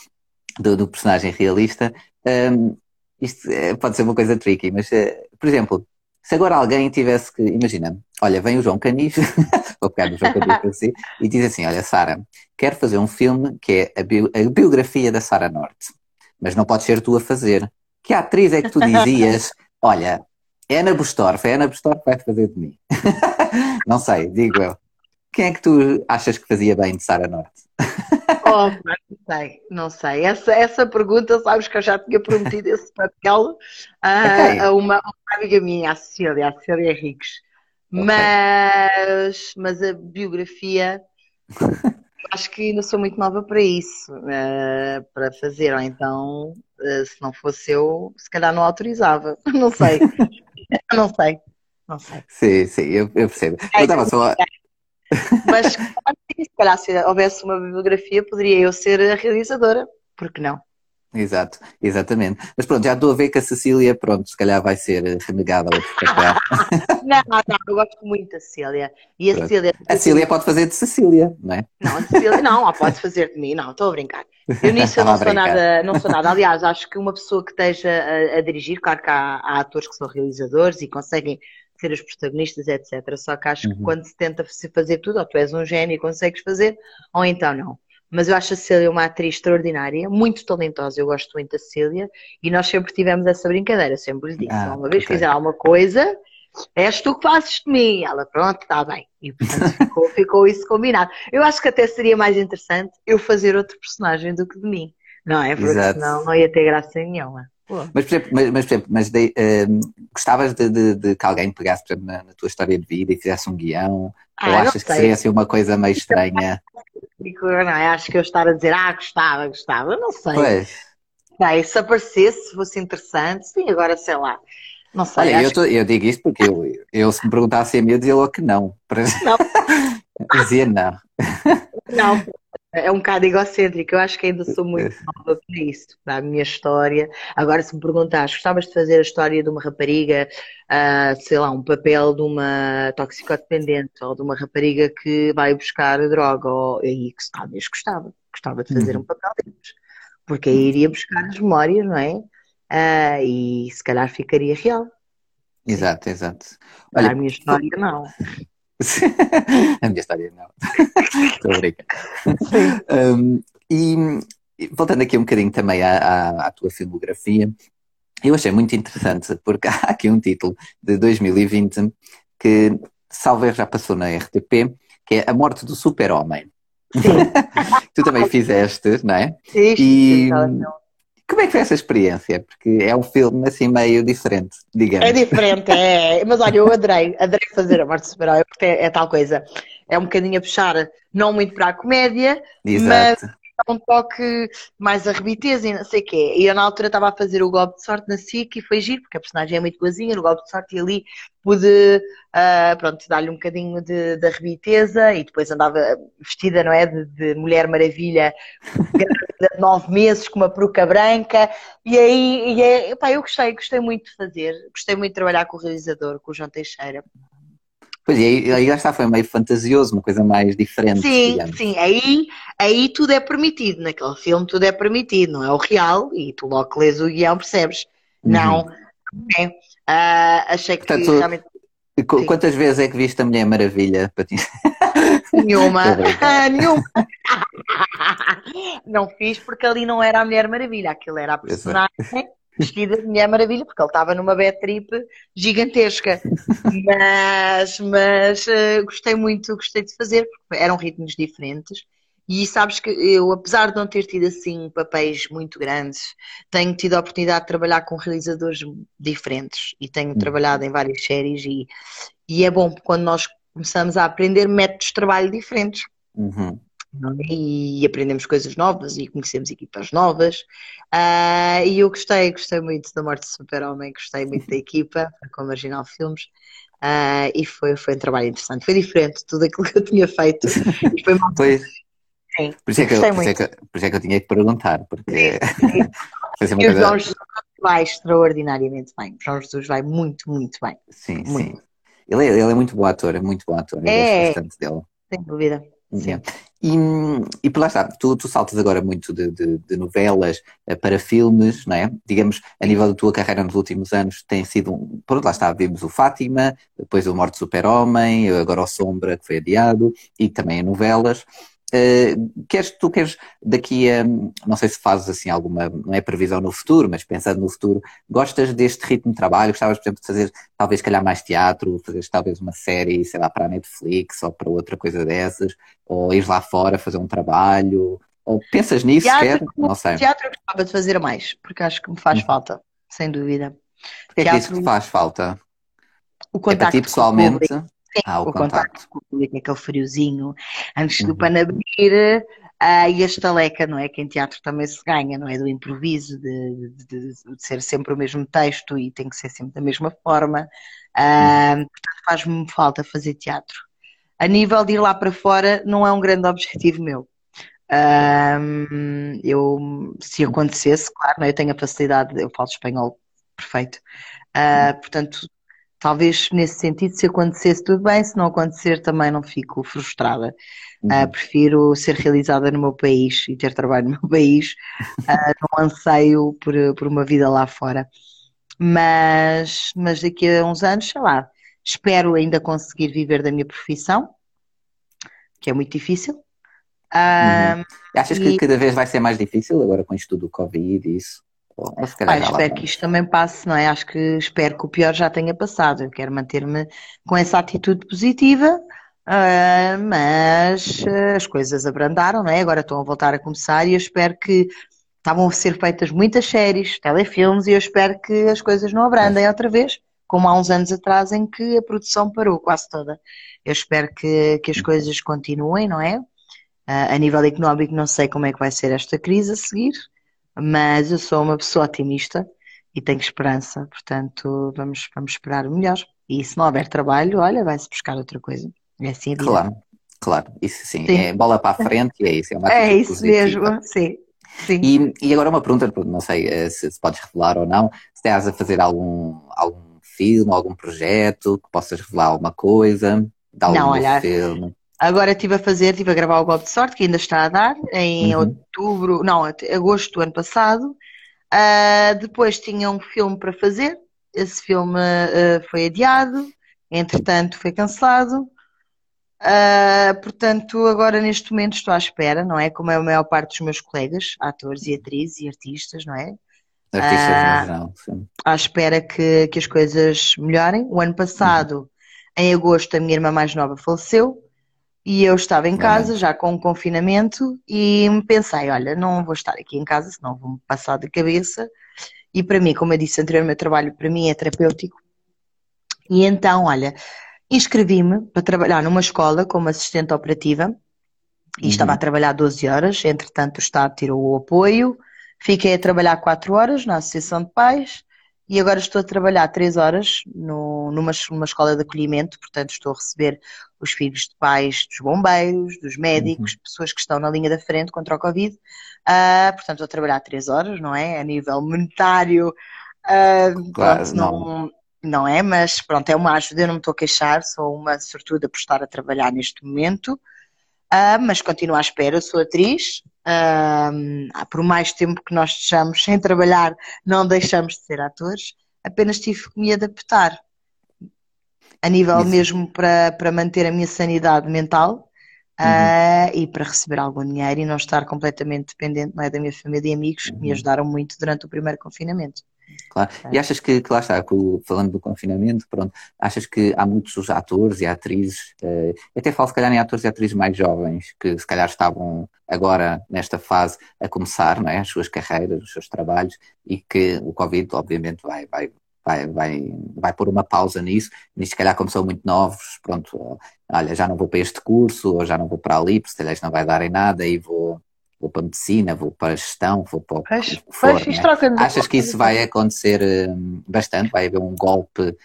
do, do personagem realista. Um, isto é, pode ser uma coisa tricky, mas, uh, por exemplo, se agora alguém tivesse que, imagina, olha, vem o João Canis, [laughs] vou pegar o João Canis para si, e diz assim, olha, Sara, quero fazer um filme que é a, bio, a biografia da Sara Norte, mas não pode ser tu a fazer. Que atriz é que tu dizias, olha, é Ana Bustorff, é Ana Bustorff que vai fazer de mim. [laughs] não sei, digo eu. Quem é que tu achas que fazia bem de Sara Norte? [laughs] Oh, não sei, não sei. Essa, essa pergunta, sabes que eu já tinha prometido esse papel a, okay. a, uma, uma amiga minha, a Cecília, a Cecília Henriques. Okay. Mas, mas a biografia, [laughs] acho que ainda sou muito nova para isso, uh, para fazer. Ou então, uh, se não fosse eu, se calhar não autorizava. [laughs] Não sei. [laughs] não sei. Não sei. Sim, sim, eu, eu percebo. Eu estava só. Mas [laughs] se calhar se houvesse uma bibliografia, poderia eu ser a realizadora, porque não? Exato, exatamente. Mas pronto, já estou a ver que a Cecília, pronto, se calhar vai ser renegada ao papel. [laughs] não, não, eu gosto muito da Cecília. E a pronto. Cecília. A Cecília pode fazer de Cecília, não é? Não, a Cecília, não, pode fazer de mim, não, estou a brincar. Eu nisso eu não sou nada, não sou nada. Aliás, acho que uma pessoa que esteja a, a dirigir, claro que há, há atores que são realizadores e conseguem ser os protagonistas, etc. Só que acho uhum. que quando se tenta fazer tudo, ou tu és um gênio e consegues fazer, ou então não. Mas eu acho a Cecília uma atriz extraordinária, muito talentosa. Eu gosto muito da Cecília e nós sempre tivemos essa brincadeira. Sempre lhe disse: ah, uma vez okay. fizer alguma coisa, és tu que fazes de mim. Ela, pronto, está bem. E portanto [laughs] ficou, ficou, isso combinado. Eu acho que até seria mais interessante eu fazer outro personagem do que de mim, não é? Porque Exato. senão não ia ter graça nenhuma. Mas, por exemplo, mas, mas, por exemplo, mas de, um, gostavas de, de, de, que alguém pegasse exemplo, na, na, tua história de vida e fizesse um guião? Ah, ou achas que seria assim uma coisa meio estranha? Não, acho que eu estar a dizer, ah, gostava, gostava, não sei. Pois. Sei, se aparecesse, se fosse interessante, sim, agora sei lá. Não sei. Olha, eu, tô, eu, digo isto porque eu, eu, se me perguntasse a mim, eu dizia logo que não. Não. [laughs] dizia não. Não, [laughs] é um bocado egocêntrico. Eu acho que ainda sou muito nova para isso, para a minha história. Agora, se me perguntares, gostavas de fazer a história de uma rapariga, uh, sei lá, um papel de uma toxicodependente ou de uma rapariga que vai buscar droga, ou aí que talvez gostava, gostava de fazer uhum. um papel desses, porque aí iria buscar as memórias, não é? Uh, e se calhar ficaria real. Exato, exato. Olha, a minha história não. [laughs] a minha história não. [laughs] Estou a brincar. Um, e voltando aqui um bocadinho também à, à, à, tua filmografia, eu achei muito interessante porque [laughs] há aqui um título de 2020 que, salvo já passou na RTP, que é A Morte do Super-Homem. tu também fizeste, não é? Sim, e, como é que foi essa experiência? Porque é um filme assim meio diferente, digamos. É diferente, é. Mas olha, eu adorei, adorei fazer a Morte Super-Herói porque é, é, tal coisa. É um bocadinho a puxar, não muito para a comédia, Exato. mas um toque mais arrebiteza e não sei o quê. E eu na altura estava a fazer o golpe de sorte na SIC e foi giro, porque a personagem é muito boazinha no golpe de sorte e ali pude, uh, pronto, dar-lhe um bocadinho de, de arrebiteza e depois andava vestida, não é, de, de Mulher Maravilha, de nove meses, com uma peruca branca e aí, e é, pá, eu gostei, gostei muito de fazer, gostei muito de trabalhar com o realizador, com o João Teixeira. Pois, e aí, aí já está, foi meio fantasioso, uma coisa mais diferente. Sim, digamos. sim, aí, aí tudo é permitido, naquele filme tudo é permitido, não é o real, e tu logo que lês o guião percebes. Não, uhum. é. Uh, achei que Portanto, realmente. Quantas Sim. vezes é que viste a Mulher Maravilha? Nenhuma. [laughs] Nenhuma. [laughs] não fiz porque ali não era a Mulher Maravilha, aquilo era a personagem vestida de Mulher Maravilha, porque ele estava numa bad trip gigantesca. mas mas uh, gostei muito, gostei de fazer, porque eram ritmos diferentes. E sabes que eu, apesar de não ter tido assim papéis muito grandes, tenho tido a oportunidade de trabalhar com realizadores diferentes e tenho uhum. trabalhado em várias séries e, e é bom quando nós começamos a aprender métodos de trabalho diferentes. Uhum. É? E aprendemos coisas novas e conhecemos equipas novas. Uh, e eu gostei, gostei muito da Morte do Super-Homem, gostei muito da [laughs] equipa, com a Marginal Filmes. Uh, e foi, foi um trabalho interessante. Foi diferente de tudo aquilo que eu tinha feito. [laughs] E foi muito... Pois. Sim, por, isso é que eu, por, isso é que, por isso é que eu tinha que perguntar, porque. Sim, [laughs] sim. e o João Jesus vai extraordinariamente bem. O João Jesus vai muito, muito bem. Sim, muito. sim. Ele é, ele é muito bom ator, é muito bom ator. Eu é, gosto bastante dele. Sem dúvida. Sim. E, e por lá está, tu, tu saltas agora muito de, de, de, novelas eh, para filmes, não é? Digamos, a nível da tua carreira nos últimos anos tem sido, um, por lá está, vimos o Fátima, depois o Morte Super-Homem, agora o Sombra, que foi adiado, e também novelas. Uh, queres, tu queres daqui a, não sei se fazes assim alguma, não é previsão no futuro, mas pensando no futuro, gostas deste ritmo de trabalho? Gostavas, por exemplo, de fazer talvez calhar mais teatro, fazer talvez uma série, sei lá, para a Netflix ou para outra coisa dessas, ou ir lá fora fazer um trabalho, ou pensas nisso, teatro, quer? Não sei. Teatro eu gostava de fazer mais, porque acho que me faz hum. falta, sem dúvida. Porque teatro, é que isso que faz falta? O contacto é para ti pessoalmente? Ah, o, o contacto. com o público, aquele friozinho, antes uhum. do pano abrir, uh, e a estaleca, não é? Que em teatro também se ganha, não é? Do improviso, de, de, de, de ser sempre o mesmo texto e tem que ser sempre da mesma forma. Uh, uhum. Portanto, faz-me falta fazer teatro. A nível de ir lá para fora, não é um grande objetivo meu. Uh, eu, se acontecesse, claro, é? eu tenho a facilidade, eu falo espanhol perfeito. Uh, portanto, Talvez nesse sentido, se acontecesse tudo bem, se não acontecer também não fico frustrada. Uhum. Uh, prefiro ser realizada no meu país e ter trabalho no meu [laughs] país, uh, não anseio por, por uma vida lá fora. Mas, mas daqui a uns anos, sei lá, espero ainda conseguir viver da minha profissão, que é muito difícil. Uhum. Uh, Achas e... que cada vez vai ser mais difícil agora com isto do Covid e isso? Ah, espero que isto também passe, não é? Acho que espero que o pior já tenha passado. Eu quero manter-me com essa atitude positiva, uh, mas uh, as coisas abrandaram, não é? Agora estão a voltar a começar e eu espero que estavam a ser feitas muitas séries, telefilmes, e eu espero que as coisas não abrandem é. outra vez, como há uns anos atrás em que a produção parou quase toda. Eu espero que, que as coisas continuem, não é? Uh, a nível económico, não sei como é que vai ser esta crise a seguir mas eu sou uma pessoa otimista e tenho esperança, portanto vamos, vamos esperar o melhor. E se não houver trabalho, olha, vai-se buscar outra coisa. É assim a vida. Claro, claro, isso sim, sim. é bola para a frente e é isso. É, é isso positiva. mesmo, sim. Sim. E, e agora uma pergunta, não sei eh, se, se podes revelar ou não, se estás a fazer algum, algum filme, algum projeto, que possas revelar alguma coisa, de algum não, olha, filme. Agora estive a fazer, estive a gravar o Golpe de Sorte, que ainda está a dar, em uhum. outubro, não, agosto do ano passado. Uh, depois tinha um filme para fazer, esse filme uh, foi adiado, entretanto foi cancelado. Uh, portanto, agora neste momento estou à espera, não é? Como é a maior parte dos meus colegas, atores e atrizes e artistas, não é? Artistas não, sim. À espera que, que as coisas melhorem. O ano passado, uhum. em agosto, a minha irmã mais nova faleceu. E eu estava em casa, já com o confinamento, e pensei, olha, não vou estar aqui em casa, senão vou-me passar de cabeça. E para mim, como eu disse anteriormente, meu trabalho para mim é terapêutico. E então, olha, inscrevi-me para trabalhar numa escola como assistente operativa e uhum. estava a trabalhar 12 horas, entretanto o Estado tirou o apoio, fiquei a trabalhar 4 horas na Associação de Pais e agora estou a trabalhar 3 horas no, numa, numa escola de acolhimento, portanto estou a receber os filhos de pais dos bombeiros, dos médicos, uhum. pessoas que estão na linha da frente contra o Covid. Uh, portanto, estou a trabalhar três horas, não é? A nível monetário, uh, claro, pronto, não, não, não, é, mas pronto, é uma ajuda, eu não me estou a queixar, sou uma sortuda por estar a trabalhar neste momento. Uh, mas continuo à espera, sou atriz, uh, por mais tempo que nós estejamos sem trabalhar, não deixamos de ser atores, apenas tive que me adaptar a nível Isso. mesmo para, para manter a minha sanidade mental uhum. uh, e para receber algum dinheiro e não estar completamente dependente não é, da minha família e amigos que me uhum. ajudaram muito durante o primeiro confinamento. Claro. E achas que, que lá está, falando do confinamento, pronto, achas que há muitos atores e atrizes, eh, até falo se calhar em atores e atrizes mais jovens, que se calhar estavam agora nesta fase a começar não é, as suas carreiras, os seus trabalhos, e que o Covid obviamente vai, vai, vai, vai, vai pôr uma pausa nisso, e se calhar como são muito novos, pronto, olha, já não vou para este curso, ou já não vou para ali, porque se calhar isto não vai dar em nada, e vou vou para a medicina, vou para a gestão, vou para o que for. né? Achas que isso vai acontecer hum, bastante? Vai haver um golpe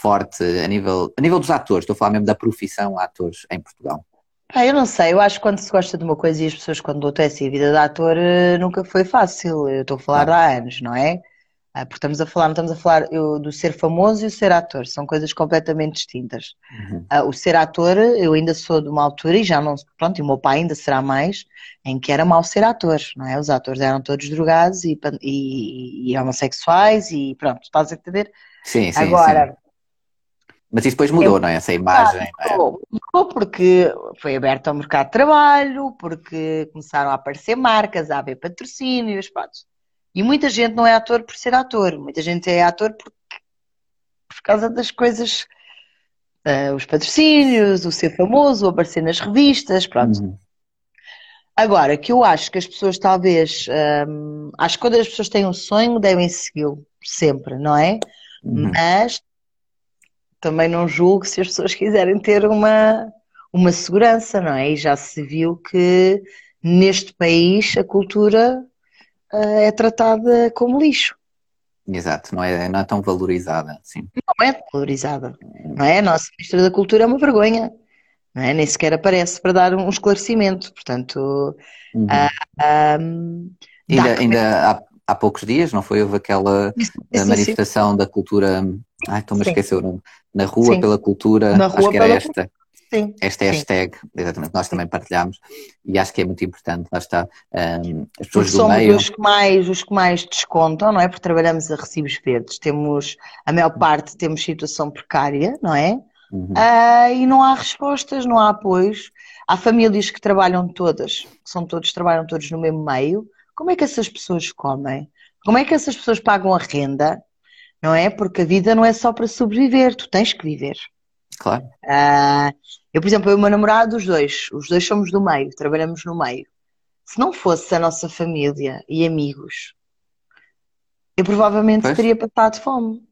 forte a nível, a nível dos atores? Estou a falar mesmo da profissão atores em Portugal. Ah, eu não sei, eu acho que quando se gosta de uma coisa e as pessoas quando doutam assim, a vida de ator eh, nunca foi fácil, eu estou a falar claro. há anos, não é? Ah, porque estamos a falar, não estamos a falar eu, do ser famoso e o ser ator, são coisas completamente distintas. Uhum. Uh, o ser ator, eu ainda sou de uma altura e já não, pronto, e o meu pai ainda será mais, em que era mau ser ator, não é? Os atores eram todos drogados e, e, e homossexuais e pronto, estás a entender? Sim, sim. Agora. Sim. Mas isso depois mudou, eu, não é? Essa imagem. Mudou, é? mudou porque foi aberto ao mercado de trabalho, porque começaram a aparecer marcas, a haver patrocínios, pronto. E muita gente não é ator por ser ator, muita gente é ator por, por causa das coisas, uh, os patrocínios, o ser famoso, o aparecer nas revistas, pronto. Uhum. Agora, que eu acho que as pessoas talvez, um, acho que quando as pessoas têm um sonho devem segui-lo sempre, não é? Uhum. Mas também não julgo se as pessoas quiserem ter uma, uma segurança, não é? E já se viu que neste país a cultura é tratada como lixo. Exato, não é, não é tão valorizada assim. Não é valorizada, não é? A nossa Ministra da Cultura é uma vergonha, não é? Nem sequer aparece para dar um esclarecimento, portanto... Uhum. Uh, um, ainda, ainda há, há, poucos dias, não foi? Houve aquela sim, manifestação sim. da cultura... Ai, estou-me a esquecer o nome. Na Rua sim. pela Cultura, Na acho que era esta. Sim, esta sim. hashtag, exatamente, nós também partilhamos e acho que é muito importante, lá está, um, as pessoas Porque do somos meio... os que, mais, os que mais descontam, não é? Porque trabalhamos a recibos verdes, temos, a maior parte temos situação precária, não é? Uhum. Uh, e não há respostas, não há apoios. Há famílias que trabalham todas, que são todos, trabalham todos no mesmo meio. Como é que essas pessoas comem? Como é que essas pessoas pagam a renda? Não é? Porque a vida não é só para sobreviver, tu tens que viver. Claro. Uh, eu, por exemplo, eu e o meu namorado, os dois, os dois somos do meio, trabalhamos no meio. Se não fosse a nossa família e amigos, eu provavelmente pois. teria passado fome.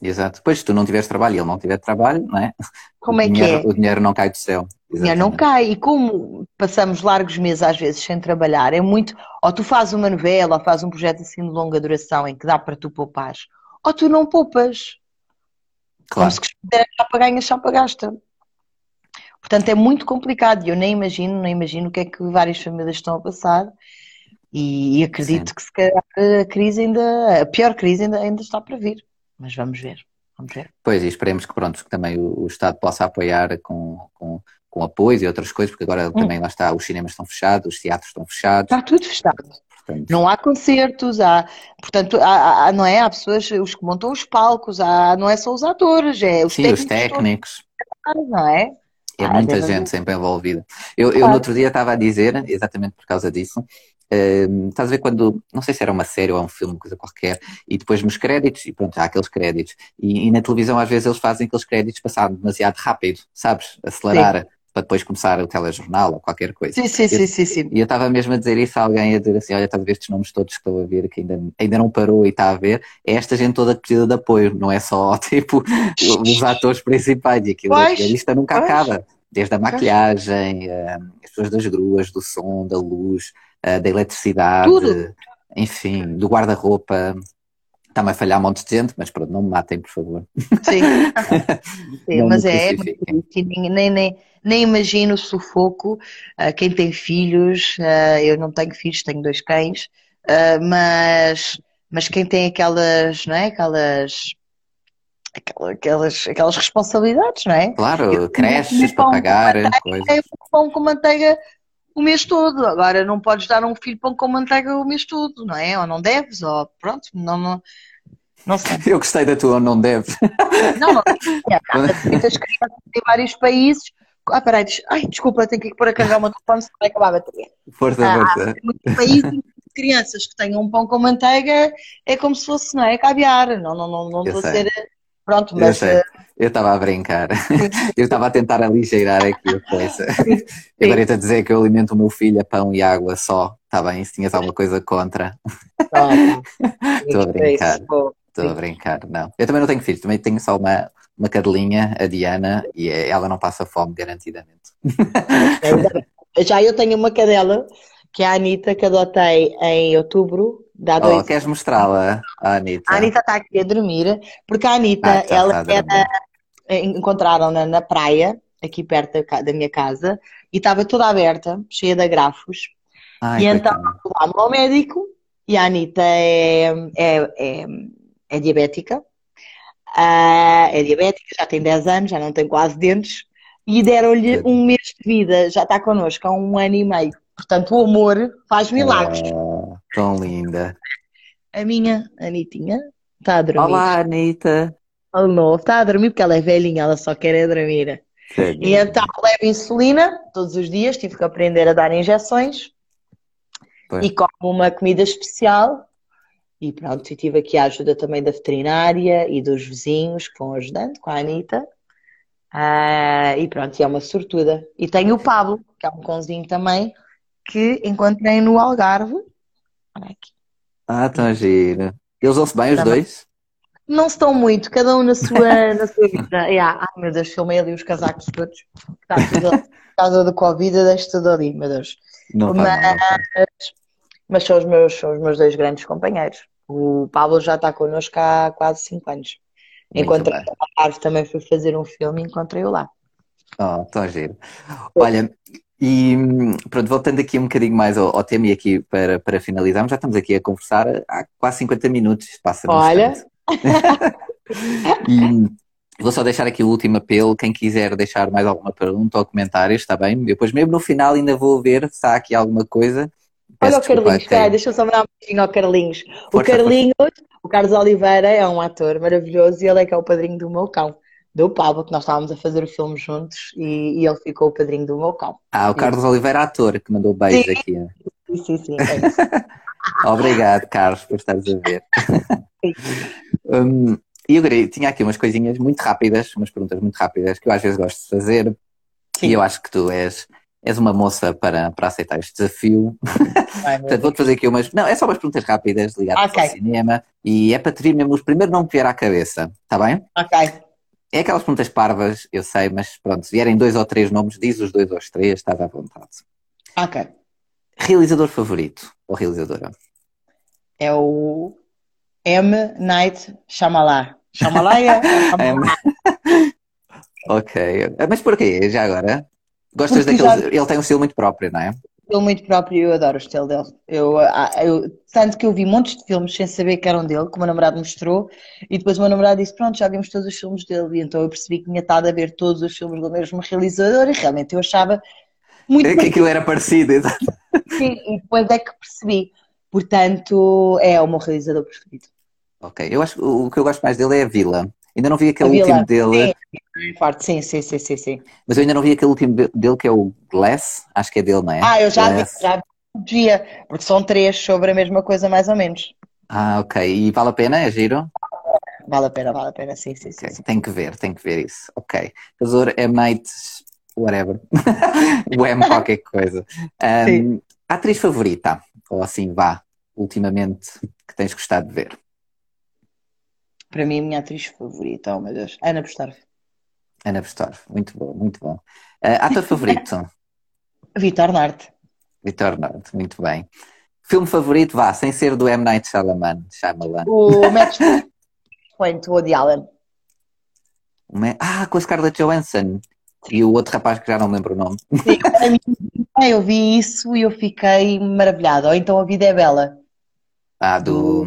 Exato. Depois, se tu não tiveres trabalho e ele não tiver trabalho, não é? Como é dinheiro, que é? O dinheiro não cai do céu. O dinheiro não cai. E como passamos largos meses às vezes sem trabalhar, é muito. Ou tu fazes uma novela, ou fazes um projeto assim de longa duração em que dá para tu poupar, ou tu não poupas. Claro. Como se quiser chapa ganha, chapa gasta. Portanto, é muito complicado e eu nem imagino, nem imagino o que é que várias famílias estão a passar. E, e acredito Sim. que se calhar a crise ainda, a pior crise ainda, ainda está para vir. Mas vamos ver. Vamos ver. Pois, e esperemos que pronto, que também o, o Estado possa apoiar com, com, com apoios e outras coisas, porque agora hum. também lá está, os cinemas estão fechados, os teatros estão fechados. Está tudo fechado. Portanto... Não há concertos, há, portanto, há, há, não é? Há pessoas, os que montam os palcos, há, não é só os atores, é os Sim, técnicos. os técnicos. Todos, não é? É ah, muita gente sempre envolvida. Eu, eu no outro dia estava a dizer, exatamente por causa disso, uh, estás a ver quando, não sei se era uma série ou um filme, coisa qualquer, e depois nos créditos, e pronto, há aqueles créditos. E, e na televisão às vezes eles fazem aqueles créditos passar demasiado rápido, sabes? Acelerar. Sim para depois começar o telejornal ou qualquer coisa. Sim, sim, sim, sim, sim. E eu estava mesmo a dizer isso a alguém, a dizer assim, olha, estás a ver estes nomes todos que estou a ver, que ainda, ainda não parou e está a ver, é esta gente toda que precisa de apoio, não é só, [laughs] tipo, os atores principais e aquilo, pois, a lista nunca pois. acaba. Desde a maquilhagem, eh, as pessoas das gruas, do som, da luz, eh, da eletricidade, enfim, do guarda-roupa, Está-me a falhar um monte de gente, mas pronto, não me matem, por favor. Sim, [laughs] Sim mas é, é nem, nem, nem imagino o sufoco. Uh, quem tem filhos, uh, eu não tenho filhos, tenho dois cães, uh, mas, mas quem tem aquelas, não é? Aquelas aquelas, aquelas responsabilidades, não é? Claro, creches para pagar, coisas. pão com manteiga o mês todo. Agora não podes dar um filho pão com manteiga o mês todo, não é? Ou não deves, ou pronto, não, não, não sei. Eu gostei da tua, não deves. Não, não. É, muitas crianças em vários países. Ah, peraí, ai, desculpa, tenho que ir pôr a carregar o meu telefone, se vai acabar a bateria. Força, Ah, força. muitos países crianças que tenham um pão com manteiga é como se fosse, não é? Caviar. Não, não, não, não estou a ser. Pronto, mas. sei. Eu estava a brincar. [laughs] Eu estava a tentar aligeirar aqui a coisa. Eu agora a dizer que eu alimento o meu filho a pão e água só. Está bem? Se tinhas alguma coisa contra. Estou [laughs] a brincar. Isso, vou- estou a brincar. Não. Eu também não tenho filhos, também tenho só uma, uma cadelinha, a Diana, e é- ela não passa fome, garantidamente. Já eu tenho uma cadela, que é a Anitta, que adotei em outubro, dá Oh, queres mostrá-la, Anitta? A Anitta está aqui a dormir, porque a Anitta, Ah, tá, ela tá a dormir. era, encontraram-na na praia, aqui perto da, da minha casa, e estava toda aberta, cheia de agrafos. Ai, e então levámos ao médico, e a Anitta é, é, é, é diabética. Ah, é diabética, já tem 10 anos, já não tem quase dentes, e deram-lhe um mês de vida, já está connosco há um ano e meio. Portanto, o amor faz milagres. Oh, tão linda. A minha Anitinha está a dormir. Olá, Anitta. Ao novo, está a dormir porque ela é velhinha, ela só quer é dormir. E Tadinha. então leva insulina todos os dias, tive que aprender a dar injeções Pois. e como uma comida especial. E pronto, e tive aqui a ajuda também da veterinária e dos vizinhos que vão ajudando com a Anitta. Ah, e pronto, e é uma sortuda. E tenho o Pablo, que é um cãozinho também, que encontrei no Algarve. Olha aqui. Ah, tão giro. Eles vão-se bem, os Também. dois? Não estão muito, cada um na sua, [laughs] na sua vida. Yeah. Ai meu Deus, filmei ali os casacos todos. Está tudo ali. Por causa do Covid, deixo tudo ali, meu Deus. Não faz mal, não faz. Mas são os meus, são os meus dois grandes companheiros. O Pablo já está connosco há quase 5 anos. Encontrei o Algarve também fui fazer um filme e encontrei-o lá. Oh, tão giro. Olha, e pronto, voltando aqui um bocadinho mais ao, ao tema e aqui para, para finalizarmos, já estamos aqui a conversar há quase 50 minutos, passa Olha. [laughs] E vou só deixar aqui o último apelo, quem quiser deixar mais alguma pergunta ou comentários, está bem? Depois mesmo no final ainda vou ver se há aqui alguma coisa. Olha Peço o desculpa a Carlinhos, quem- peraí, deixa eu só mandar um beijinho ao Carlinhos. O Força, Carlinhos, o Carlos Oliveira é um ator maravilhoso e ele é que é o padrinho do meu cão, do Pablo, que nós estávamos a fazer o filme juntos e, e ele ficou o padrinho do meu cão. Ah, o Carlos Oliveira, ator, que mandou beijos Sim. aqui. Sim, sim, sim, é isso. [laughs] Obrigado, Carlos, por estares a ver. Hum, E eu queria, tinha aqui umas coisinhas muito rápidas, umas perguntas muito rápidas que eu às vezes gosto de fazer Sim. e eu acho que tu és, és uma moça para, para aceitar este desafio. Ai, Portanto, vou-te fazer aqui umas. Não, é só umas perguntas rápidas ligadas Ok. ao cinema e é para te vir mesmo os primeiros não me vier à cabeça, está bem? Ok. É aquelas perguntas parvas, eu sei, mas pronto, se vierem dois ou três nomes, diz os dois ou os três, estás à vontade. Ok. Realizador favorito ou realizadora? É o M. Night Shyamalan. Shyamalan? [laughs] Shyamalan. Ok. Mas porquê? Já agora? Gostas Porque daqueles. já- Ele tem um estilo muito próprio, não é? Ele muito próprio eu adoro o estilo dele. Eu, ah, eu, tanto que eu vi montes de filmes sem saber que eram dele, que o meu namorado mostrou, e depois o meu namorado disse: Pronto, já vimos todos os filmes dele. E então eu percebi que tinha estado a ver todos os filmes do mesmo realizador e realmente eu achava muito É que aquilo era parecido, exato. parecido. E depois é que percebi. Portanto, é o meu realizador preferido. Ok. Eu acho que o que eu gosto mais dele é a Vila. Ainda não vi aquele último dele, Sim, forte, sim, sim, sim, sim, sim. mas eu ainda não vi aquele último de- dele que é o Glass. Acho que é dele, não é? Ah, eu já vi, já vi um dia, porque são três sobre a mesma coisa, mais ou menos. Ah, ok. E vale a pena? É giro? Vale a pena, vale a pena, sim, sim, sim. Ok, sim. Tem que ver, tem que ver isso. Ok. Realizador é mates, whatever. [laughs] o M qualquer coisa. Um, atriz favorita? Ou assim, vá, ultimamente, que tens gostado de ver? Para mim, a minha atriz favorita, oh meu Deus, Ana Postorff. Ana Bestorff. Muito bom, muito bom. Uh, ator favorito? [laughs] Vitor Norte. Vitor Norte, muito bem. Filme favorito, vá, sem ser do M. Night Shyamalan. Shyamalan. O Match [laughs] Point, o Woody Allen. Ah, com a Scarlett Johansson. E o outro rapaz que já não me lembro o nome. Sim, eu vi isso e eu fiquei maravilhada. Ou então A Vida é Bela. Ah, do,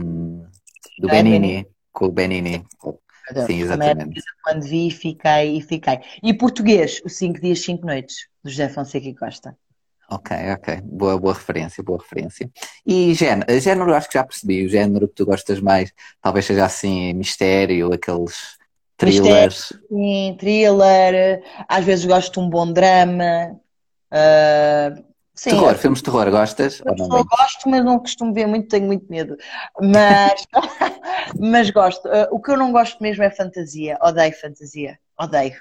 do É, Benini. Com o Benini. Sim, exatamente. Quando vi, fiquei e fiquei. E português, o 5 dias, 5 noites, do José Fonseca e Costa. Ok, ok. Boa, boa referência, boa referência. E género, género, acho que já percebi, o género que tu gostas mais, talvez seja assim, mistério, aqueles Mistério, sim, thriller, às vezes gosto de um bom drama. Uh, sim, terror, filmes de terror, gostas? Eu não gosto, mas não costumo ver muito, tenho muito medo. Mas, [laughs] mas gosto. Uh, o que eu não gosto mesmo é fantasia, odeio fantasia, odeio.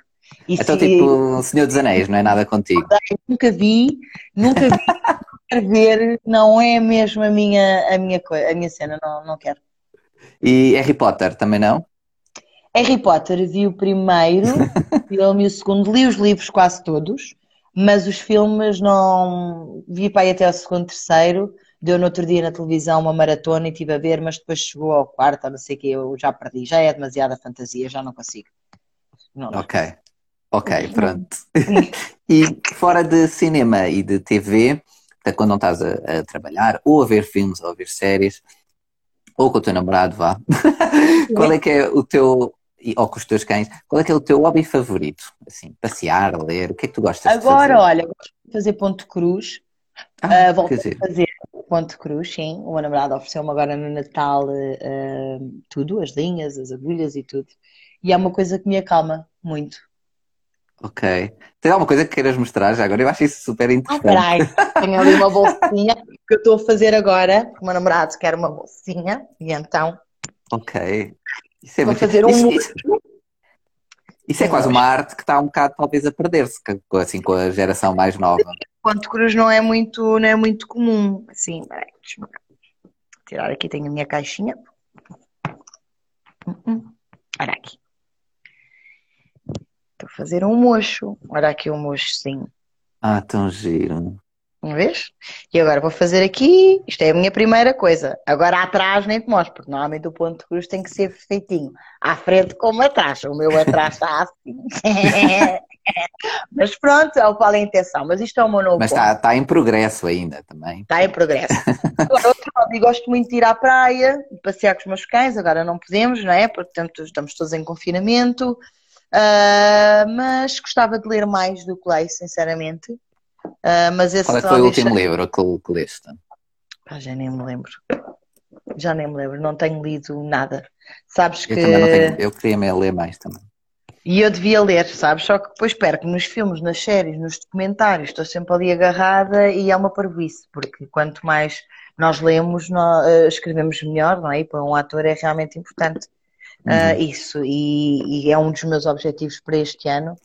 E então, se... tipo, Senhor dos Anéis, não é nada contigo? Nunca vi, nunca vi, [laughs] quero ver, não é mesmo a minha, a minha, a minha cena, não, não quero. E Harry Potter, também não? Harry Potter vi o primeiro, [laughs] filme e o segundo, li os livros quase todos, mas os filmes não. Vi para aí até o segundo, terceiro. Deu no outro dia na televisão uma maratona e estive a ver, mas depois chegou ao quarto, não sei o que, eu já perdi. Já é demasiada fantasia, já não consigo. Não, não. Ok. Ok, pronto. [laughs] e fora de cinema e de TV, quando não estás a, a, trabalhar, ou a ver filmes, ou a ver séries, ou com o teu namorado, vá, [laughs] qual é que é o teu, ou com os teus cães, qual é que é o teu hobby favorito? Assim, passear, ler, o que é que tu gostas Agora, de fazer? Agora, olha, gosto de fazer ponto cruz. Ah, uh, volto a fazer ponto cruz, sim. O meu namorado ofereceu-me agora no Natal uh, tudo, as linhas, as agulhas e tudo. E é uma coisa que me acalma muito. Ok. Tem alguma coisa que queiras mostrar já agora? Eu acho isso super interessante. Ah, Tenho ali uma bolsinha [laughs] que eu estou a fazer agora. O meu namorado quer uma bolsinha e então. Ok. Isso é muito... fazer um. Isso, isso, isso é quase uma arte que está um bocado talvez a perder-se, assim, com a geração mais nova. Ponto cruz não é muito, não é muito comum. Assim, peraí, deixa-me tirar aqui, tenho a minha caixinha. Hum, hum. Olha aqui. Estou a fazer um mocho. Olha aqui o um mochozinho. Ah, tão giro. Uma vez? E agora vou fazer aqui. Isto é a minha primeira coisa. Agora atrás nem te mostro, porque normalmente o ponto de cruz tem que ser perfeitinho. À frente como atrás. O meu atrás está assim. [laughs] Mas pronto, é o qual é a intenção. Mas isto é o meu novo. Mas está, está em progresso ainda também. Está em progresso. Agora, outro hobby, gosto muito de ir à praia, passear com os meus cães. Agora não podemos, não é? Portanto, estamos todos em confinamento. Uh, mas gostava de ler mais do que leio, sinceramente. Uh, mas esse Qual é que foi o último livro que, que leste? Ah, já nem me lembro. Já nem me lembro, não tenho lido nada. Sabes eu que. Tenho, eu queria me ler mais também. E eu devia ler, sabes? Só que depois perco nos filmes, nas séries, nos documentários, estou sempre ali agarrada e é uma parvoíce, porque quanto mais nós lemos, nós, uh, escrevemos melhor, não é? E para um ator é realmente importante. Ah, uhum. Uh, isso, e, e, é um dos meus objetivos para este ano,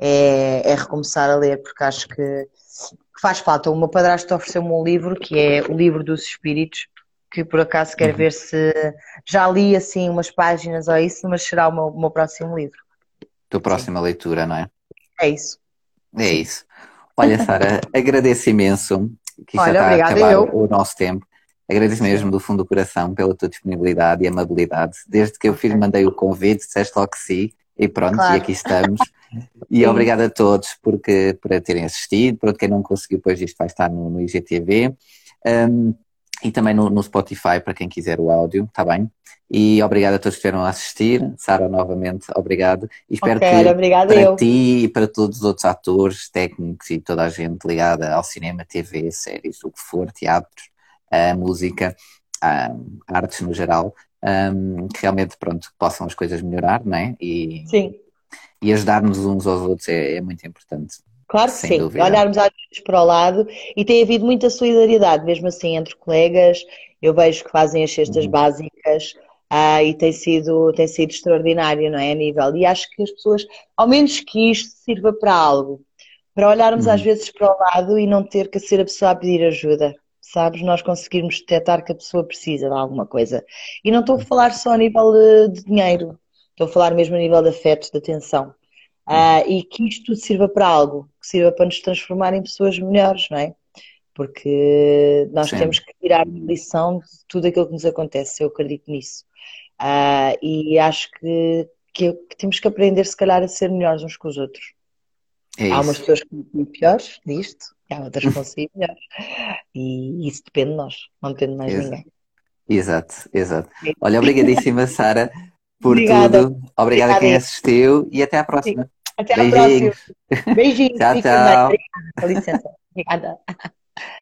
é, é recomeçar a ler, porque acho que, que faz falta. O meu padrasto ofereceu-me um livro, que é o livro dos espíritos, que por acaso quero uhum. ver se já li assim umas páginas ou isso, mas será o meu, o meu próximo livro. Tua próxima Sim. leitura, não é? É isso. É Sim. isso. Olha, Sara, [laughs] agradeço imenso que já está a acabar eu. o nosso tempo. Agradeço mesmo do fundo do coração pela tua disponibilidade e amabilidade. Desde que eu fiz, mandei o convite, disseste logo que sim, e pronto, claro. e aqui estamos. [laughs] E obrigado a todos porque, por terem assistido. Para quem não conseguiu, depois isto vai estar no, no IGTV. Um, e também no, no, Spotify para quem quiser o áudio, está bem? E obrigado a todos que estiveram a assistir. Sara, novamente, obrigado. E espero okay, que para eu. ti e para todos os outros atores, técnicos e toda a gente ligada ao cinema, TV, séries, o que for, teatros, a música, a artes no geral, um, que realmente, pronto, possam as coisas melhorar, não é? E, sim. E ajudar-nos uns aos outros é, é muito importante. Claro que sim, dúvida. olharmos às vezes para o lado e tem havido muita solidariedade, mesmo assim, entre colegas. Eu vejo que fazem as cestas uhum. básicas ah, e tem sido, tem sido extraordinário, não é? A nível. E acho que as pessoas, ao menos que isto sirva para algo, para olharmos uhum. às vezes para o lado e não ter que ser a pessoa a pedir ajuda sabes? Nós conseguirmos detectar que a pessoa precisa de alguma coisa. E não estou a falar só a nível de, dinheiro, estou a falar mesmo a nível de afeto, de atenção. Uh, e que isto tudo sirva para algo, que sirva para nos transformar em pessoas melhores, não é? Porque nós Sim. temos que tirar uma lição de tudo aquilo que nos acontece, eu acredito nisso. Uh, e acho que, que, que, temos que aprender, se calhar, a ser melhores uns com os outros. É Há umas pessoas que são piores disto, há outras que melhores. E isso depende de nós, não depende de mais exato. ninguém. Exato, exato. Olha, obrigadíssima, Sara, por Obrigada. tudo. Obrigada, Obrigada a quem assistiu e até à próxima. Até à próxima. Beijinhos. [laughs] tchau, tchau. Com licença. Obrigada.